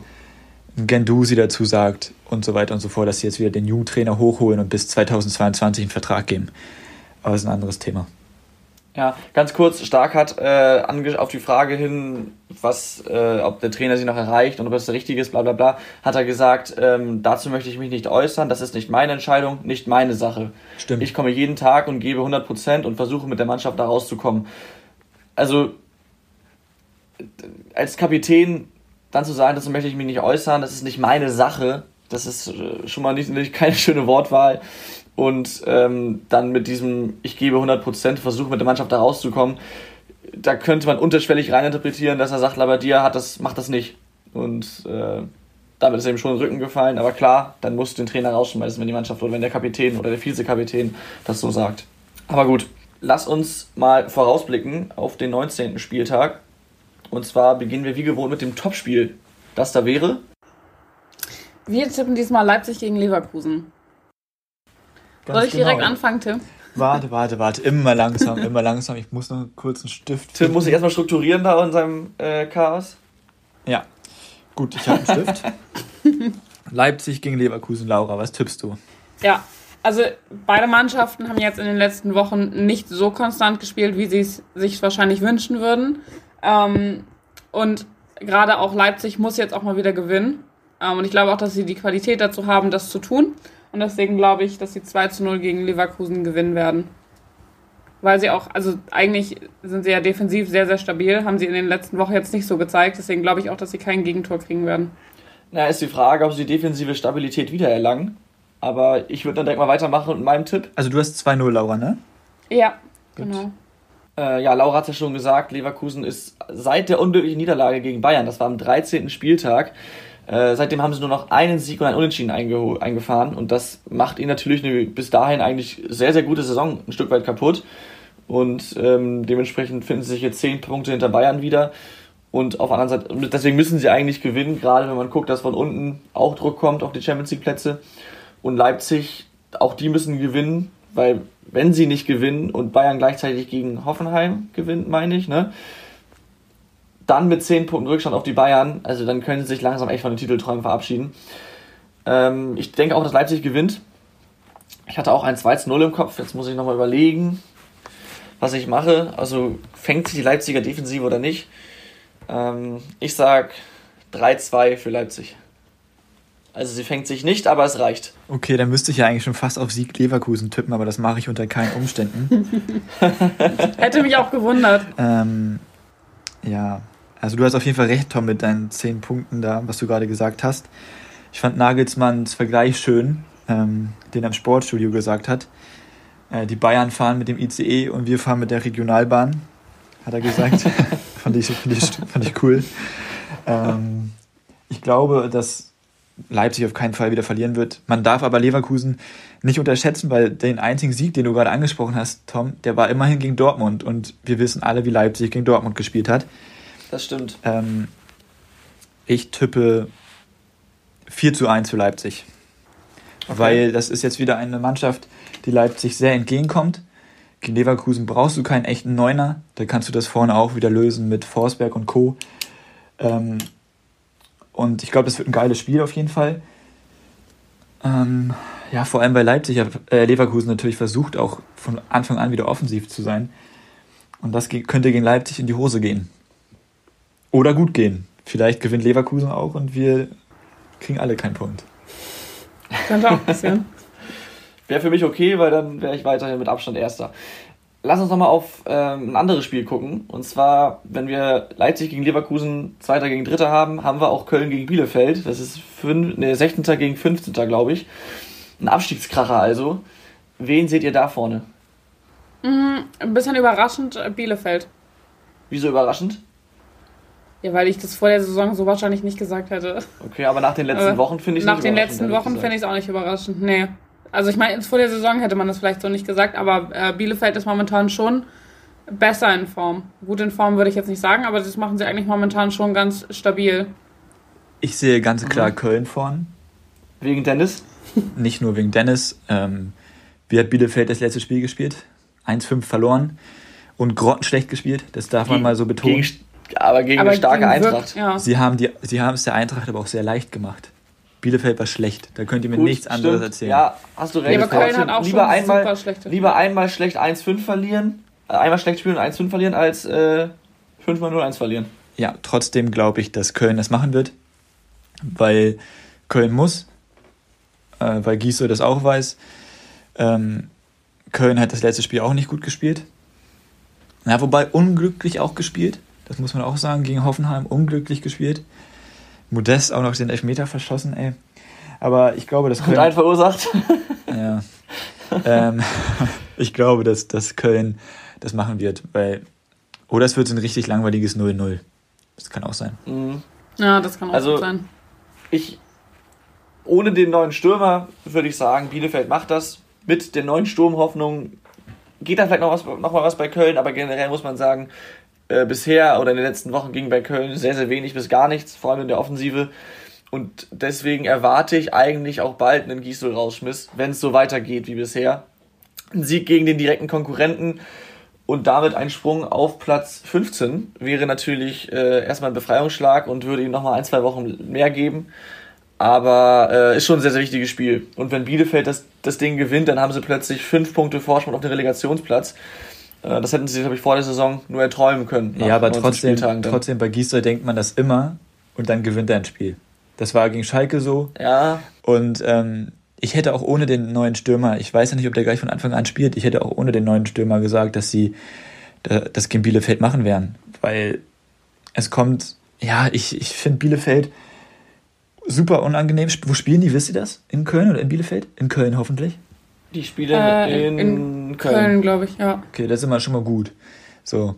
Gendusi dazu sagt und so weiter und so fort, dass sie jetzt wieder den Jugendtrainer hochholen und bis 2022 einen Vertrag geben. Aber das ist ein anderes Thema.
Ja, ganz kurz, Stark hat äh, auf die Frage hin, was, äh, ob der Trainer sie noch erreicht und ob es der richtige ist, bla bla bla, hat er gesagt, ähm, dazu möchte ich mich nicht äußern, das ist nicht meine Entscheidung, nicht meine Sache.
Stimmt.
Ich komme jeden Tag und gebe 100% und versuche mit der Mannschaft da rauszukommen. Also, als Kapitän dann zu sagen, dazu möchte ich mich nicht äußern, das ist nicht meine Sache, das ist äh, schon mal nicht, nicht keine schöne Wortwahl. Und ähm, dann mit diesem, ich gebe 100%, versuche mit der Mannschaft da rauszukommen, da könnte man unterschwellig reininterpretieren, dass er sagt, Labadia hat das, macht das nicht. Und äh, damit ist ihm schon den Rücken gefallen. Aber klar, dann muss den Trainer rausschmeißen, wenn die Mannschaft oder wenn der Kapitän oder der Vizekapitän das so sagt. Aber gut, lass uns mal vorausblicken auf den 19. Spieltag. Und zwar beginnen wir wie gewohnt mit dem Topspiel. Das da wäre.
Wir tippen diesmal Leipzig gegen Leverkusen.
Ganz
Soll ich direkt
genau.
anfangen, Tim?
Warte, warte, warte. Immer langsam, immer langsam. Ich muss noch kurz einen Stift.
Tim muss sich erstmal strukturieren da in seinem äh, Chaos.
Ja. Gut, ich habe einen Stift. Leipzig gegen Leverkusen, Laura, was tippst du?
Ja, also beide Mannschaften haben jetzt in den letzten Wochen nicht so konstant gespielt, wie sie es sich wahrscheinlich wünschen würden. Ähm, und gerade auch Leipzig muss jetzt auch mal wieder gewinnen. Ähm, und ich glaube auch, dass sie die Qualität dazu haben, das zu tun. Und deswegen glaube ich, dass sie 2 zu 0 gegen Leverkusen gewinnen werden. Weil sie auch, also eigentlich sind sie ja defensiv sehr, sehr stabil, haben sie in den letzten Wochen jetzt nicht so gezeigt. Deswegen glaube ich auch, dass sie kein Gegentor kriegen werden.
Na, ist die Frage, ob sie die defensive Stabilität wiedererlangen. Aber ich würde dann direkt mal weitermachen mit meinem Tipp.
Also du hast 2-0, Laura, ne?
Ja, genau.
Äh, ja, Laura hat ja schon gesagt, Leverkusen ist seit der unglücklichen Niederlage gegen Bayern, das war am 13. Spieltag, äh, seitdem haben sie nur noch einen Sieg und einen Unentschieden eingefahren. Und das macht ihnen natürlich eine bis dahin eigentlich sehr, sehr gute Saison ein Stück weit kaputt. Und ähm, dementsprechend finden sie sich jetzt 10 Punkte hinter Bayern wieder. Und auf der anderen Seite, deswegen müssen sie eigentlich gewinnen, gerade wenn man guckt, dass von unten auch Druck kommt auf die Champions League Plätze. Und Leipzig, auch die müssen gewinnen, weil wenn sie nicht gewinnen und Bayern gleichzeitig gegen Hoffenheim gewinnt, meine ich, ne? Dann mit 10 Punkten Rückstand auf die Bayern, also dann können sie sich langsam echt von den Titelträumen verabschieden. Ähm, ich denke auch, dass Leipzig gewinnt. Ich hatte auch ein 2-0 im Kopf, jetzt muss ich nochmal überlegen, was ich mache. Also fängt sich die Leipziger Defensive oder nicht? Ähm, ich sag 3-2 für Leipzig. Also sie fängt sich nicht, aber es reicht.
Okay, dann müsste ich ja eigentlich schon fast auf Sieg Leverkusen tippen, aber das mache ich unter keinen Umständen. [laughs] [laughs]
Hätte mich auch gewundert.
ähm, Ja, also du hast auf jeden Fall recht, Tom, mit deinen zehn Punkten da, was du gerade gesagt hast. Ich fand Nagelsmanns Vergleich schön, ähm, den er im Sportstudio gesagt hat. Äh, die Bayern fahren mit dem ICE und wir fahren mit der Regionalbahn, hat er gesagt. [laughs] fand, ich, fand, ich, fand ich cool. Ähm, ich glaube, dass Leipzig auf keinen Fall wieder verlieren wird. Man darf aber Leverkusen nicht unterschätzen, weil den einzigen Sieg, den du gerade angesprochen hast, Tom, der war immerhin gegen Dortmund und wir wissen alle, wie Leipzig gegen Dortmund gespielt hat.
Das stimmt.
Ähm, ich tippe 4 zu 1 für Leipzig. Okay. Weil das ist jetzt wieder eine Mannschaft, die Leipzig sehr entgegenkommt. Gegen Leverkusen brauchst du keinen echten Neuner. Da kannst du das vorne auch wieder lösen mit Forsberg und Co. Ähm, und ich glaube, das wird ein geiles Spiel auf jeden Fall. Ähm, ja, vor allem bei Leipzig, äh, Leverkusen natürlich versucht auch von Anfang an wieder offensiv zu sein. Und das könnte gegen Leipzig in die Hose gehen. Oder gut gehen. Vielleicht gewinnt Leverkusen auch und wir kriegen alle keinen Punkt.
Könnte auch passieren. [laughs]
wäre für mich okay, weil dann wäre ich weiterhin mit Abstand Erster. Lass uns nochmal auf ähm, ein anderes Spiel gucken. Und zwar, wenn wir Leipzig gegen Leverkusen Zweiter gegen Dritter haben, haben wir auch Köln gegen Bielefeld. Das ist fünf, ne, 16. gegen 15. glaube ich. Ein Abstiegskracher also. Wen seht ihr da vorne?
Mhm, ein bisschen überraschend äh, Bielefeld.
Wieso überraschend?
Ja, weil ich das vor der Saison so wahrscheinlich nicht gesagt hätte.
Okay, aber nach den letzten äh, Wochen finde ich
es Nach den letzten Wochen finde ich es auch nicht überraschend. Nee. Also ich meine, vor der Saison hätte man das vielleicht so nicht gesagt, aber äh, Bielefeld ist momentan schon besser in Form. Gut in Form würde ich jetzt nicht sagen, aber das machen sie eigentlich momentan schon ganz stabil.
Ich sehe ganz klar mhm. Köln vorn.
Wegen Dennis? [laughs]
Nicht nur wegen Dennis. Ähm, wie hat Bielefeld das letzte Spiel gespielt? 1-5 verloren und grottenschlecht gespielt. Das darf man mal so betonen.
Gegen, aber gegen aber eine starke gegen Eintracht.
Wirkt, ja. Sie haben die, sie haben es der Eintracht aber auch sehr leicht gemacht. Bielefeld war schlecht. Da könnt ihr mir Gut, nichts anderes stimmt. erzählen.
Ja, hast du recht. Ja, Köln hat auch lieber, einmal, lieber einmal schlecht 1-5 verlieren, äh, einmal schlecht spielen und 1-5 verlieren, als äh, 5-0-1 verlieren.
Ja, trotzdem glaube ich, dass Köln das machen wird, weil Köln muss, äh, weil Gießo das auch weiß. Ähm, Köln hat das letzte Spiel auch nicht gut gespielt. Ja, wobei unglücklich auch gespielt. Das muss man auch sagen, gegen Hoffenheim unglücklich gespielt. Modest auch noch den Elfmeter verschossen, ey. Aber ich glaube, dass
Köln. Und einen verursacht. [laughs]
ja. ähm, [laughs] ich glaube, dass, dass Köln das machen wird, weil. Oder es wird so ein richtig langweiliges 0-0. Das kann auch sein.
Mhm. Ja, das kann auch also, sein.
Ich. Ohne den neuen Stürmer würde ich sagen, Bielefeld macht das. Mit der neuen Sturmhoffnung geht da vielleicht noch, was, noch mal was bei Köln, aber generell muss man sagen, äh, bisher oder in den letzten Wochen ging bei Köln sehr, sehr wenig bis gar nichts, vor allem in der Offensive. Und deswegen erwarte ich eigentlich auch bald einen Gießel-Rausschmiss, wenn es so weitergeht wie bisher. Ein Sieg gegen den direkten Konkurrenten und damit ein Sprung auf Platz 15 wäre natürlich äh, erstmal ein Befreiungsschlag und würde ihm nochmal ein, zwei Wochen mehr geben. Aber äh, ist schon ein sehr, sehr wichtiges Spiel. Und wenn Bielefeld das, das Ding gewinnt, dann haben sie plötzlich fünf Punkte Vorsprung auf den Relegationsplatz. Äh, das hätten sie, glaube ich, vor der Saison nur erträumen können.
Ja, aber trotzdem, trotzdem bei Gießer denkt man das immer und dann gewinnt er ein Spiel. Das war gegen Schalke so.
Ja.
Und ähm, ich hätte auch ohne den neuen Stürmer, ich weiß ja nicht, ob der gleich von Anfang an spielt, ich hätte auch ohne den neuen Stürmer gesagt, dass sie das gegen Bielefeld machen werden. Weil es kommt, ja, ich, ich finde Bielefeld super unangenehm. Wo spielen die, wisst ihr das? In Köln oder in Bielefeld? In Köln hoffentlich.
Die spielen äh, in, in, Köln. Köln
glaube ich, ja.
Okay, das ist immer schon mal gut. So.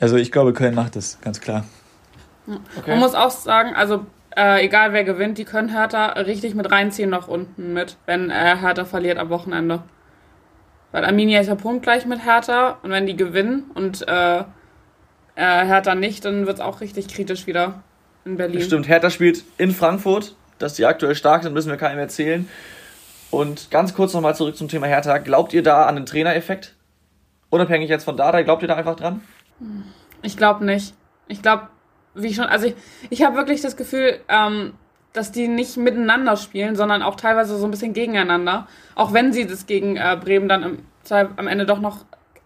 Also ich glaube, Köln macht das, ganz klar.
Okay. Man muss auch sagen, also äh, egal wer gewinnt, die können Hertha richtig mit reinziehen nach unten mit, wenn äh, Hertha verliert am Wochenende. Weil Arminia ist ja punktgleich mit Hertha und wenn die gewinnen und äh, äh Hertha nicht, dann wird es auch richtig kritisch wieder in Berlin.
Stimmt, Hertha spielt in Frankfurt, dass die aktuell stark sind, müssen wir keinem erzählen. Und ganz kurz nochmal zurück zum Thema Hertha. Glaubt ihr da an den Trainereffekt? Unabhängig jetzt von Dada, glaubt ihr da einfach dran?
Ich glaube nicht. Ich glaube, wie schon, also ich, ich habe wirklich das Gefühl, ähm, dass die nicht miteinander spielen, sondern auch teilweise so ein bisschen gegeneinander. Auch wenn sie das gegen äh, Bremen dann im, am Ende doch noch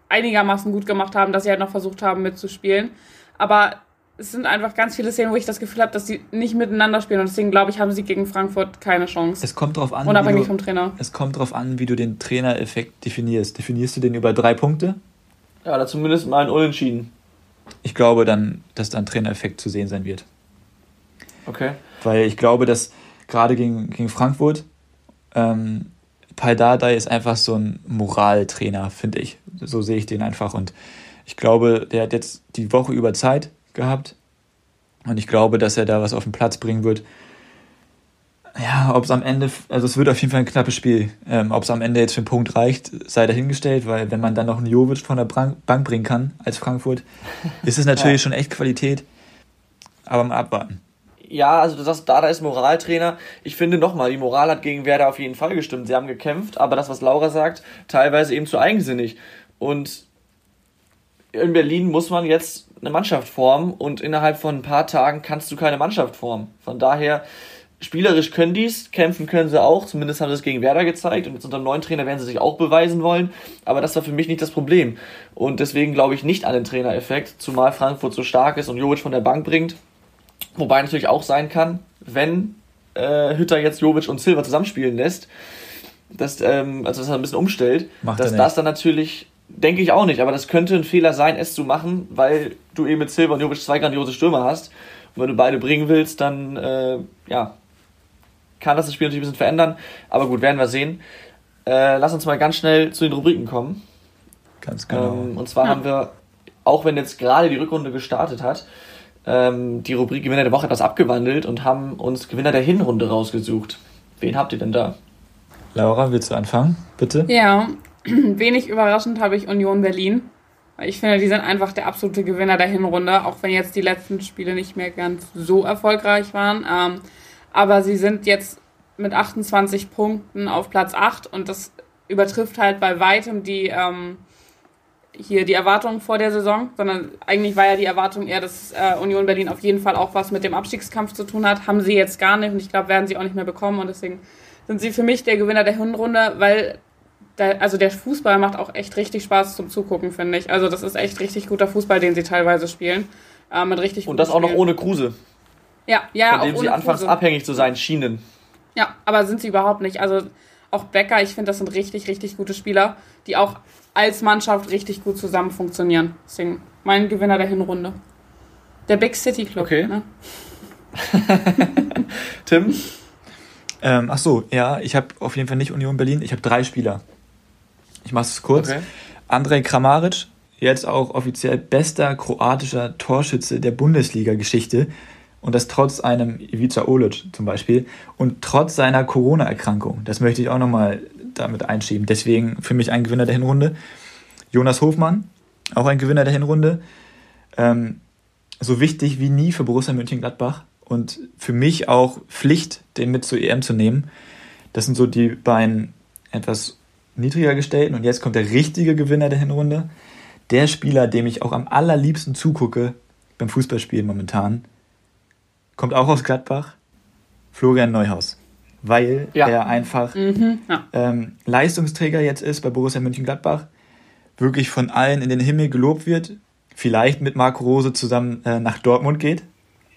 einigermaßen gut gemacht haben, dass sie halt noch versucht haben mitzuspielen. Aber es sind einfach ganz viele Szenen, wo ich das Gefühl habe, dass sie nicht miteinander spielen. Und deswegen glaube ich, haben sie gegen Frankfurt keine Chance.
Es kommt darauf an.
Unabhängig du, vom Trainer.
Es kommt darauf an, wie du den Trainereffekt definierst. Definierst du den über drei Punkte?
Ja, oder zumindest mal ein Unentschieden.
ich glaube dann, dass da ein Trainereffekt zu sehen sein wird.
Okay.
Weil ich glaube, dass gerade gegen, gegen Frankfurt, ähm, Dardai ist einfach so ein Moraltrainer, finde ich. So sehe ich den einfach. Und ich glaube, der hat jetzt die Woche über Zeit gehabt. Und ich glaube, dass er da was auf den Platz bringen wird. Ja, ob es am Ende, also es wird auf jeden Fall ein knappes Spiel. Ähm, ob es am Ende jetzt für einen Punkt reicht, sei dahingestellt, weil wenn man dann noch einen Jovic von der Bank bringen kann als Frankfurt, [laughs] ist es natürlich ja. schon echt Qualität. Aber mal abwarten
ja, also du sagst, Dada ist Moraltrainer. Ich finde nochmal, die Moral hat gegen Werder auf jeden Fall gestimmt. Sie haben gekämpft, aber das, was Laura sagt, teilweise eben zu eigensinnig. Und in Berlin muss man jetzt eine Mannschaft formen und innerhalb von ein paar Tagen kannst du keine Mannschaft formen. Von daher, spielerisch können die es, kämpfen können sie auch, zumindest haben sie es gegen Werder gezeigt und jetzt unter dem neuen Trainer werden sie sich auch beweisen wollen, aber das war für mich nicht das Problem. Und deswegen glaube ich nicht an den Trainereffekt, zumal Frankfurt so stark ist und Jovic von der Bank bringt. Wobei natürlich auch sein kann, wenn äh, Hütter jetzt Jovic und Silva zusammenspielen lässt, dass, ähm, also dass er ein bisschen umstellt, Macht dass das dann natürlich, denke ich auch nicht, aber das könnte ein Fehler sein, es zu machen, weil du eben mit Silva und Jovic zwei grandiose Stürmer hast. Und wenn du beide bringen willst, dann äh, ja, kann das das Spiel natürlich ein bisschen verändern. Aber gut, werden wir sehen. Äh, lass uns mal ganz schnell zu den Rubriken kommen. Ganz genau. Ähm, und zwar ja. haben wir, auch wenn jetzt gerade die Rückrunde gestartet hat, ähm, die Rubrik Gewinner der Woche etwas abgewandelt und haben uns Gewinner der Hinrunde rausgesucht. Wen habt ihr denn da?
Laura, willst du anfangen, bitte?
Ja, [clears throat] wenig überraschend habe ich Union Berlin. Ich finde, die sind einfach der absolute Gewinner der Hinrunde, auch wenn jetzt die letzten Spiele nicht mehr ganz so erfolgreich waren. Ähm, aber sie sind jetzt mit 28 Punkten auf Platz 8 und das übertrifft halt bei weitem die ähm, hier die Erwartungen vor der Saison, sondern eigentlich war ja die Erwartung eher, dass äh, Union Berlin auf jeden Fall auch was mit dem Abstiegskampf zu tun hat. Haben sie jetzt gar nicht und ich glaube, werden sie auch nicht mehr bekommen und deswegen sind sie für mich der Gewinner der Hinrunde, weil der, also der Fußball macht auch echt richtig Spaß zum Zugucken, finde ich. Also das ist echt richtig guter Fußball, den sie teilweise spielen. Äh, mit richtig
und das auch noch ohne Kruse.
Ja, ja,
Von dem sie anfangs Kruse. abhängig zu sein schienen.
Ja, aber sind sie überhaupt nicht. Also auch Becker, ich finde, das sind richtig, richtig gute Spieler, die auch als Mannschaft richtig gut zusammen funktionieren. Deswegen mein Gewinner der Hinrunde. Der Big City Club. Okay. Ne? [laughs]
Tim? Ähm, ach so, ja, ich habe auf jeden Fall nicht Union Berlin. Ich habe drei Spieler. Ich mache es kurz. Okay. Andrej Kramaric, jetzt auch offiziell bester kroatischer Torschütze der Bundesliga-Geschichte. Und das trotz einem Ivica Olic zum Beispiel und trotz seiner Corona-Erkrankung. Das möchte ich auch nochmal damit einschieben. Deswegen für mich ein Gewinner der Hinrunde. Jonas Hofmann, auch ein Gewinner der Hinrunde. Ähm, so wichtig wie nie für Borussia Mönchengladbach und für mich auch Pflicht, den mit zur EM zu nehmen. Das sind so die beiden etwas niedriger gestellten und jetzt kommt der richtige Gewinner der Hinrunde. Der Spieler, dem ich auch am allerliebsten zugucke beim Fußballspielen momentan, kommt auch aus Gladbach, Florian Neuhaus weil ja. er einfach mhm, ja. ähm, Leistungsträger jetzt ist bei Borussia Mönchengladbach, wirklich von allen in den Himmel gelobt wird, vielleicht mit Marco Rose zusammen äh, nach Dortmund geht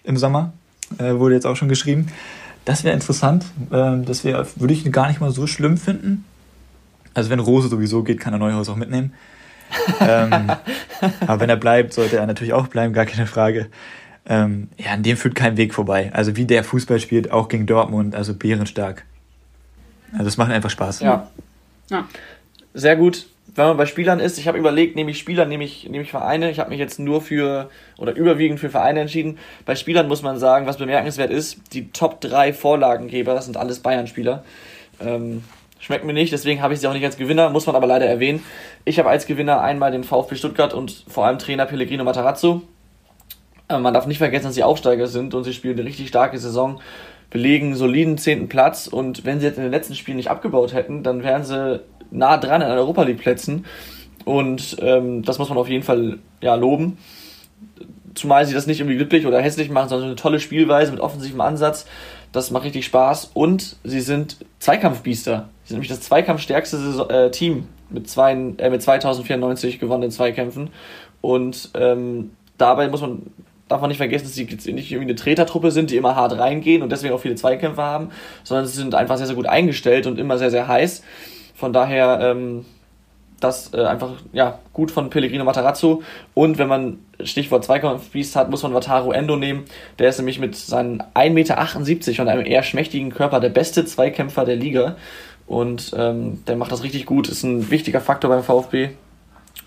im Sommer, äh, wurde jetzt auch schon geschrieben. Das wäre interessant, ähm, das wäre, würde ich gar nicht mal so schlimm finden. Also wenn Rose sowieso geht, kann er Neuhaus auch mitnehmen. ähm, [laughs] aber wenn er bleibt, sollte er natürlich auch bleiben, gar keine Frage ähm, ja, an dem führt kein Weg vorbei. Also wie der Fußball spielt, auch gegen Dortmund, also bärenstark. Also es macht einfach Spaß.
Ja. ja. Sehr gut. Wenn man bei Spielern ist, ich habe überlegt, nehme ich Spieler, nehme ich, nehme ich Vereine. Ich habe mich jetzt nur für oder überwiegend für Vereine entschieden. Bei Spielern muss man sagen, was bemerkenswert ist, die Top 3 Vorlagengeber sind alles Bayern-Spieler. Ähm, schmeckt mir nicht, deswegen habe ich sie auch nicht als Gewinner, muss man aber leider erwähnen. Ich habe als Gewinner einmal den VfB Stuttgart und vor allem Trainer Pellegrino Matarazzo. Aber man darf nicht vergessen, dass sie Aufsteiger sind und sie spielen eine richtig starke Saison, belegen soliden zehnten Platz und wenn sie jetzt in den letzten Spielen nicht abgebaut hätten, dann wären sie nah dran an Europa League Plätzen und ähm, das muss man auf jeden Fall ja, loben. Zumal sie das nicht irgendwie glücklich oder hässlich machen, sondern eine tolle Spielweise mit offensivem Ansatz. Das macht richtig Spaß und sie sind Zweikampfbiester. Sie sind nämlich das zweikampfstärkste Saison, äh, Team mit, zwei, äh, mit 2094 gewonnenen Zweikämpfen und ähm, dabei muss man darf man nicht vergessen, dass sie nicht irgendwie eine Tretertruppe sind, die immer hart reingehen und deswegen auch viele Zweikämpfe haben, sondern sie sind einfach sehr, sehr gut eingestellt und immer sehr, sehr heiß. Von daher, ähm, das äh, einfach ja, gut von Pellegrino Matarazzo. Und wenn man Stichwort Zweikampfbiest hat, muss man Wataru Endo nehmen. Der ist nämlich mit seinen 1,78 Meter und einem eher schmächtigen Körper der beste Zweikämpfer der Liga. Und ähm, der macht das richtig gut, ist ein wichtiger Faktor beim VfB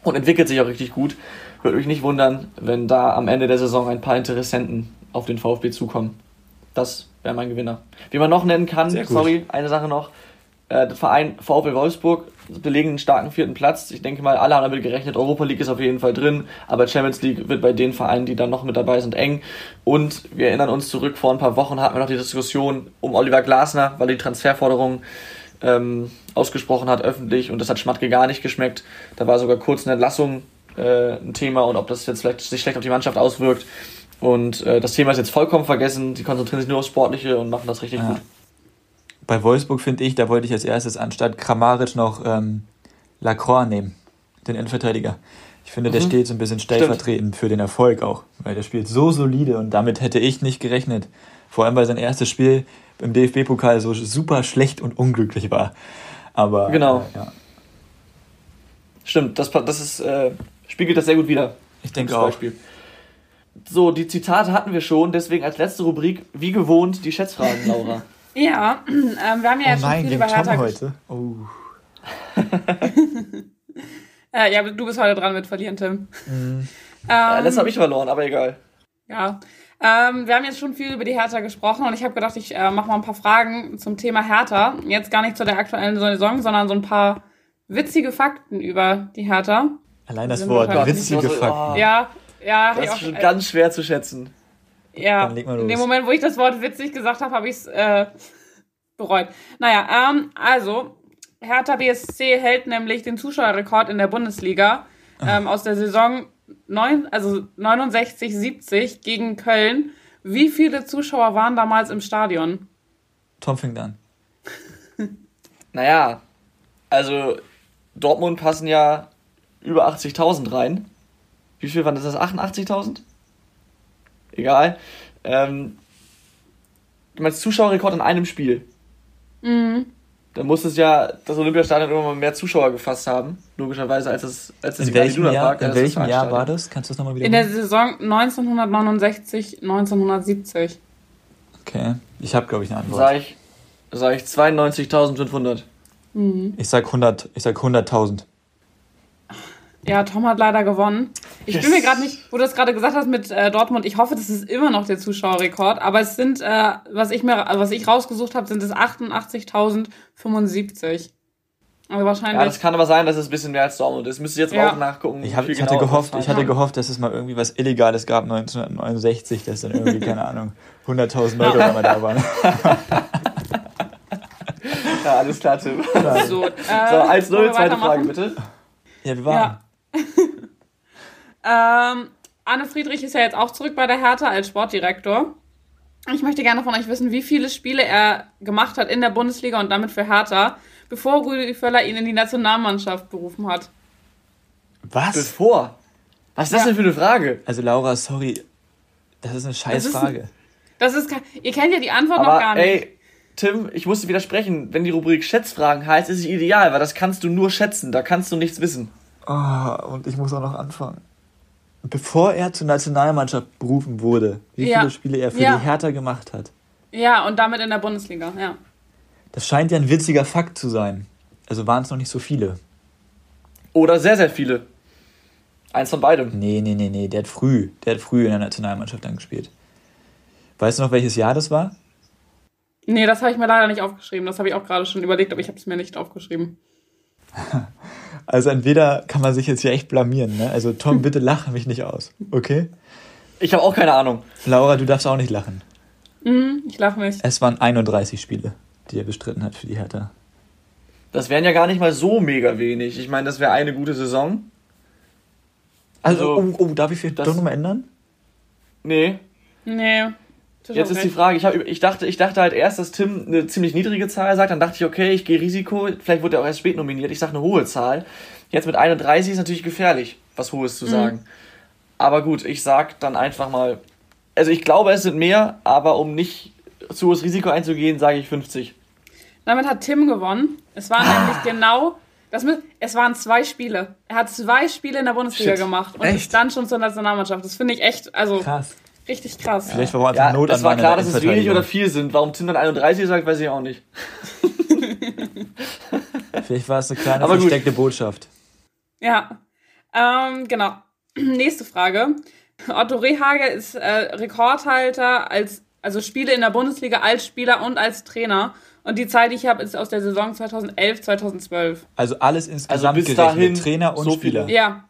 und entwickelt sich auch richtig gut. Würde mich nicht wundern, wenn da am Ende der Saison ein paar Interessenten auf den VfB zukommen. Das wäre mein Gewinner. Wie man noch nennen kann, sorry, eine Sache noch. Äh, der Verein VfL Wolfsburg belegen einen starken vierten Platz. Ich denke mal, alle haben damit gerechnet. Europa League ist auf jeden Fall drin, aber Champions League wird bei den Vereinen, die dann noch mit dabei sind, eng. Und wir erinnern uns zurück, vor ein paar Wochen hatten wir noch die Diskussion um Oliver Glasner, weil die Transferforderungen ähm, ausgesprochen hat öffentlich und das hat Schmatke gar nicht geschmeckt. Da war sogar kurz eine Entlassung äh, ein Thema und ob das jetzt vielleicht sich schlecht auf die Mannschaft auswirkt. Und äh, das Thema ist jetzt vollkommen vergessen. Die konzentrieren sich nur aufs Sportliche und machen das richtig ja. gut.
Bei Wolfsburg finde ich, da wollte ich als erstes anstatt Kramaric noch ähm, Lacroix nehmen, den Innenverteidiger. Ich finde, mhm. der steht so ein bisschen stellvertretend Stimmt. für den Erfolg auch, weil der spielt so solide und damit hätte ich nicht gerechnet. Vor allem, weil sein erstes Spiel im DFB-Pokal so super schlecht und unglücklich war. Aber
genau.
Äh, ja.
Stimmt, das, das ist, äh, spiegelt das sehr gut wieder.
Ich denke auch.
Beispiel. So, die Zitate hatten wir schon, deswegen als letzte Rubrik, wie gewohnt, die Schätzfragen, Laura. [laughs]
ja, ähm, wir haben ja
oh
jetzt
nein,
schon viel über Hertha
heute. Oh. [laughs]
äh, ja, du bist heute dran mit Verlieren, Tim.
Mhm. Ähm, ja, letztes habe ich verloren, aber egal.
Ja, ähm, wir haben jetzt schon viel über die Hertha gesprochen und ich habe gedacht, ich äh, mache mal ein paar Fragen zum Thema Hertha. Jetzt gar nicht zu der aktuellen Saison, sondern so ein paar witzige Fakten über die Hertha.
Allein das Wort, witzige so, Fakten.
Oh. Ja, ja.
Das ist schon äh, ganz schwer zu schätzen.
Ja, in dem Moment, wo ich das Wort witzig gesagt habe, habe ich es äh, bereut. Naja, ähm, also, Hertha BSC hält nämlich den Zuschauerrekord in der Bundesliga ähm, aus der Saison neun, also 69, 70 gegen Köln. Wie viele Zuschauer waren damals im Stadion?
Tom fängt an. [laughs]
naja, also Dortmund passen ja über 80.000 rein. Wie viel waren das? 88.000? Egal. Ähm, du meinst Zuschauerrekord in einem Spiel?
Mhm
dann muss es ja das Olympiastadion irgendwann mal mehr Zuschauer gefasst haben, logischerweise, als es, als es
in welchem Jahr, Park, In welchem Jahr war das? Kannst du das nochmal wieder
In der Saison 1969, 1970.
Okay, ich habe, glaube ich, eine Antwort.
Sag ich, sag ich 92.500.
Mhm.
Ich sag 100, ich sag 100.000.
Ja, Tom hat leider gewonnen. Ich yes. bin mir gerade nicht, wo du das gerade gesagt hast mit äh, Dortmund, ich hoffe, das ist immer noch der Zuschauerrekord, aber es sind, äh, was ich mir, was ich rausgesucht habe, sind es 88.075. Also wahrscheinlich.
Ja, das kann aber sein, dass es ein bisschen mehr als Dortmund ist. Müsste ich jetzt ja. auch nachgucken.
Ich, hab, ich hatte gehofft, ich hatte gehofft, dass es mal irgendwie was Illegales gab 1969, dass dann irgendwie, keine Ahnung, [laughs] 100.000 Leute mal da waren. [laughs]
ja, alles klar, Tim.
So, äh,
so als neue zweite Frage, bitte.
Ja, wir waren. Ja.
Ähm, Anne Friedrich ist ja jetzt auch zurück bei der Hertha als Sportdirektor. Ich möchte gerne von euch wissen, wie viele Spiele er gemacht hat in der Bundesliga und damit für Hertha, bevor Rudi Völler ihn in die Nationalmannschaft berufen hat.
Was? Bevor? Was ist das ja. denn für eine Frage?
Also Laura, sorry, das ist eine Scheißfrage.
Das ist, das ist, ihr kennt ja die Antwort Aber, noch gar nicht. Ey,
Tim, ich musste widersprechen. Wenn die Rubrik Schätzfragen heißt, ist es ideal, weil das kannst du nur schätzen, da kannst du nichts wissen.
Oh, und ich muss auch noch anfangen. Bevor er zur Nationalmannschaft berufen wurde, wie ja. viele Spiele er für ja. die Hertha gemacht hat.
Ja, und damit in der Bundesliga, ja.
Das scheint ja ein witziger Fakt zu sein. Also waren es noch nicht so viele.
Oder sehr, sehr viele. Eins von beidem.
Nee, nee, nee, nee. Der hat früh, der hat früh in der Nationalmannschaft dann gespielt. Weißt du noch, welches Jahr das war?
Nee, das habe ich mir leider nicht aufgeschrieben. Das habe ich auch gerade schon überlegt, aber ich habe es mir nicht aufgeschrieben. [laughs]
Also entweder kann man sich jetzt hier echt blamieren, ne? Also Tom, [laughs] bitte lache mich nicht aus, okay?
Ich habe auch keine Ahnung.
Laura, du darfst auch nicht lachen.
Mhm, ich lache nicht.
Es waren 31 Spiele, die er bestritten hat für die Hertha.
Das wären ja gar nicht mal so mega wenig. Ich meine, das wäre eine gute Saison.
Also, also oh, oh, darf ich vielleicht doch nochmal ändern?
Nee.
Nee.
Jetzt ist die Frage, ich, hab, ich, dachte, ich dachte halt erst, dass Tim eine ziemlich niedrige Zahl sagt, dann dachte ich, okay, ich gehe Risiko, vielleicht wurde er auch erst spät nominiert, ich sage eine hohe Zahl. Jetzt mit 31 ist natürlich gefährlich, was Hohes zu mhm. sagen. Mhm. Aber gut, ich sag dann einfach mal, also ich glaube, es sind mehr, aber um nicht zu hohes Risiko einzugehen, sage ich 50.
Damit hat Tim gewonnen. Es waren ah. nämlich genau Das es waren zwei Spiele. Er hat zwei Spiele in der Bundesliga
Shit.
gemacht und
Echt?
ist dann schon zur Nationalmannschaft. Das finde ich echt, also
Krass.
Richtig krass.
Vielleicht war er einfach
Ja,
Not an
war klar, dass es wenig oder viel sind. Warum Tim dann 31 sagt, weiß ich auch nicht. [laughs]
Vielleicht war es eine kleine
Aber gut.
versteckte Botschaft.
Ja, ähm, genau. [clears throat] Nächste Frage. Otto Rehage ist äh, Rekordhalter als also Spiele in der Bundesliga als Spieler und als Trainer. Und die Zeit, die ich habe, ist aus der Saison 2011, 2012.
Also alles insgesamt
bis
gerechnet.
dahin
Trainer und
so
Spieler.
Ja,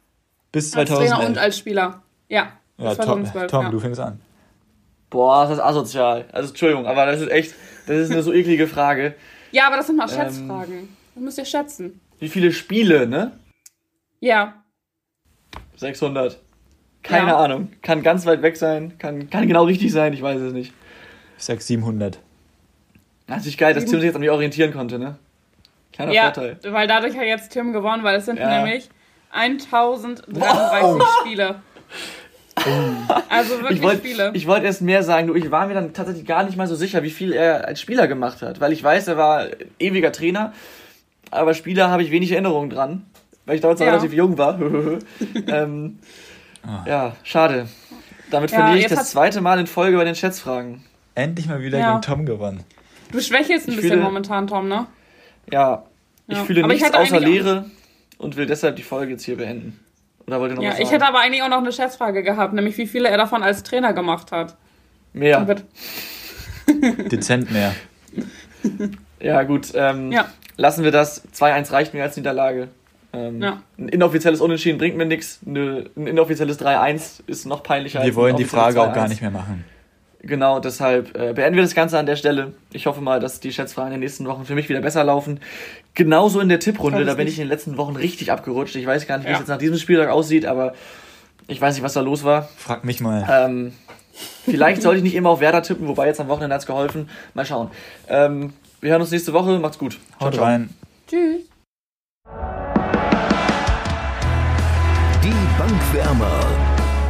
Bis
als Trainer
2011.
und als Spieler. Ja,
ja, Tom,
2012.
Tom
ja.
du fängst an.
Boah, das ist asozial. Also Entschuldigung, aber das ist echt, das ist eine so eklige Frage.
ja, aber das sind mal
Ähm.
Schätzfragen. Das müsst ihr schätzen.
Wie viele Spiele, ne?
Ja,
600. Keine
Ja.
Ahnung. Kann ganz weit weg sein, kann, kann genau richtig sein, ich weiß es nicht.
Ich sag 700.
Natürlich geil, dass Tim sich jetzt an mich orientieren konnte, ne? Kleiner
ja
Vorteil.
weil dadurch hat jetzt Tim gewonnen, weil es sind
Ja.
nämlich 1033 Spiele. [laughs] Also wirklich
Ich wollte
viele.
ich wollt erst mehr sagen, du, ich war mir dann tatsächlich gar nicht mal so sicher, wie viel er als Spieler gemacht hat. Weil ich weiß, er war ewiger Trainer, aber Spieler habe ich wenig Erinnerungen dran, weil ich damals noch
Ja.
relativ jung war. [laughs] ähm, Ja, schade. Damit
Ja,
verliere ich das zweite Mal in Folge bei den Schätzfragen.
Endlich mal wieder
Ja.
gegen Tom gewonnen.
Du schwächelst ein
Ich
bisschen
fühle-
momentan, Tom, ne?
Ja, ich
Ja.
fühle
Aber ich
nichts außer Leere und will deshalb die Folge jetzt hier beenden. Oder wollt ihr noch
Ja,
was
ich
sagen?
hätte aber eigentlich auch noch eine Schätzfrage gehabt, nämlich wie viele er davon als Trainer gemacht hat.
Mehr. [laughs] [laughs]
Dezent mehr.
Ja, gut. Ähm,
Ja.
Lassen wir das. 2-1 reicht mir als Niederlage. Ähm,
Ja.
Ein inoffizielles Unentschieden bringt mir nichts. Ein inoffizielles 3-1 ist noch peinlicher.
Wir wollen die Frage auch gar
2-1.
nicht mehr machen.
Genau, deshalb äh, beenden wir das Ganze an der Stelle. Ich hoffe mal, dass die Schätzfragen in den nächsten Wochen für mich wieder besser laufen. Genauso in der Tipprunde, da bin
nicht.
ich in den letzten Wochen richtig abgerutscht. Ich weiß gar nicht, wie
Ja.
es jetzt nach diesem Spieltag aussieht, aber ich weiß nicht, was da los war.
Frag mich mal.
Ähm, vielleicht sollte ich nicht immer auf Werder tippen, wobei jetzt am Wochenende hat es geholfen. Mal schauen. Ähm, wir hören uns nächste Woche. Macht's gut.
Haut rein.
Tschüss.
Die Bankwärmer.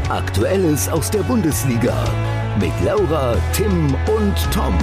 Aktuelles aus der Bundesliga. Mit Laura, Tim und Tom.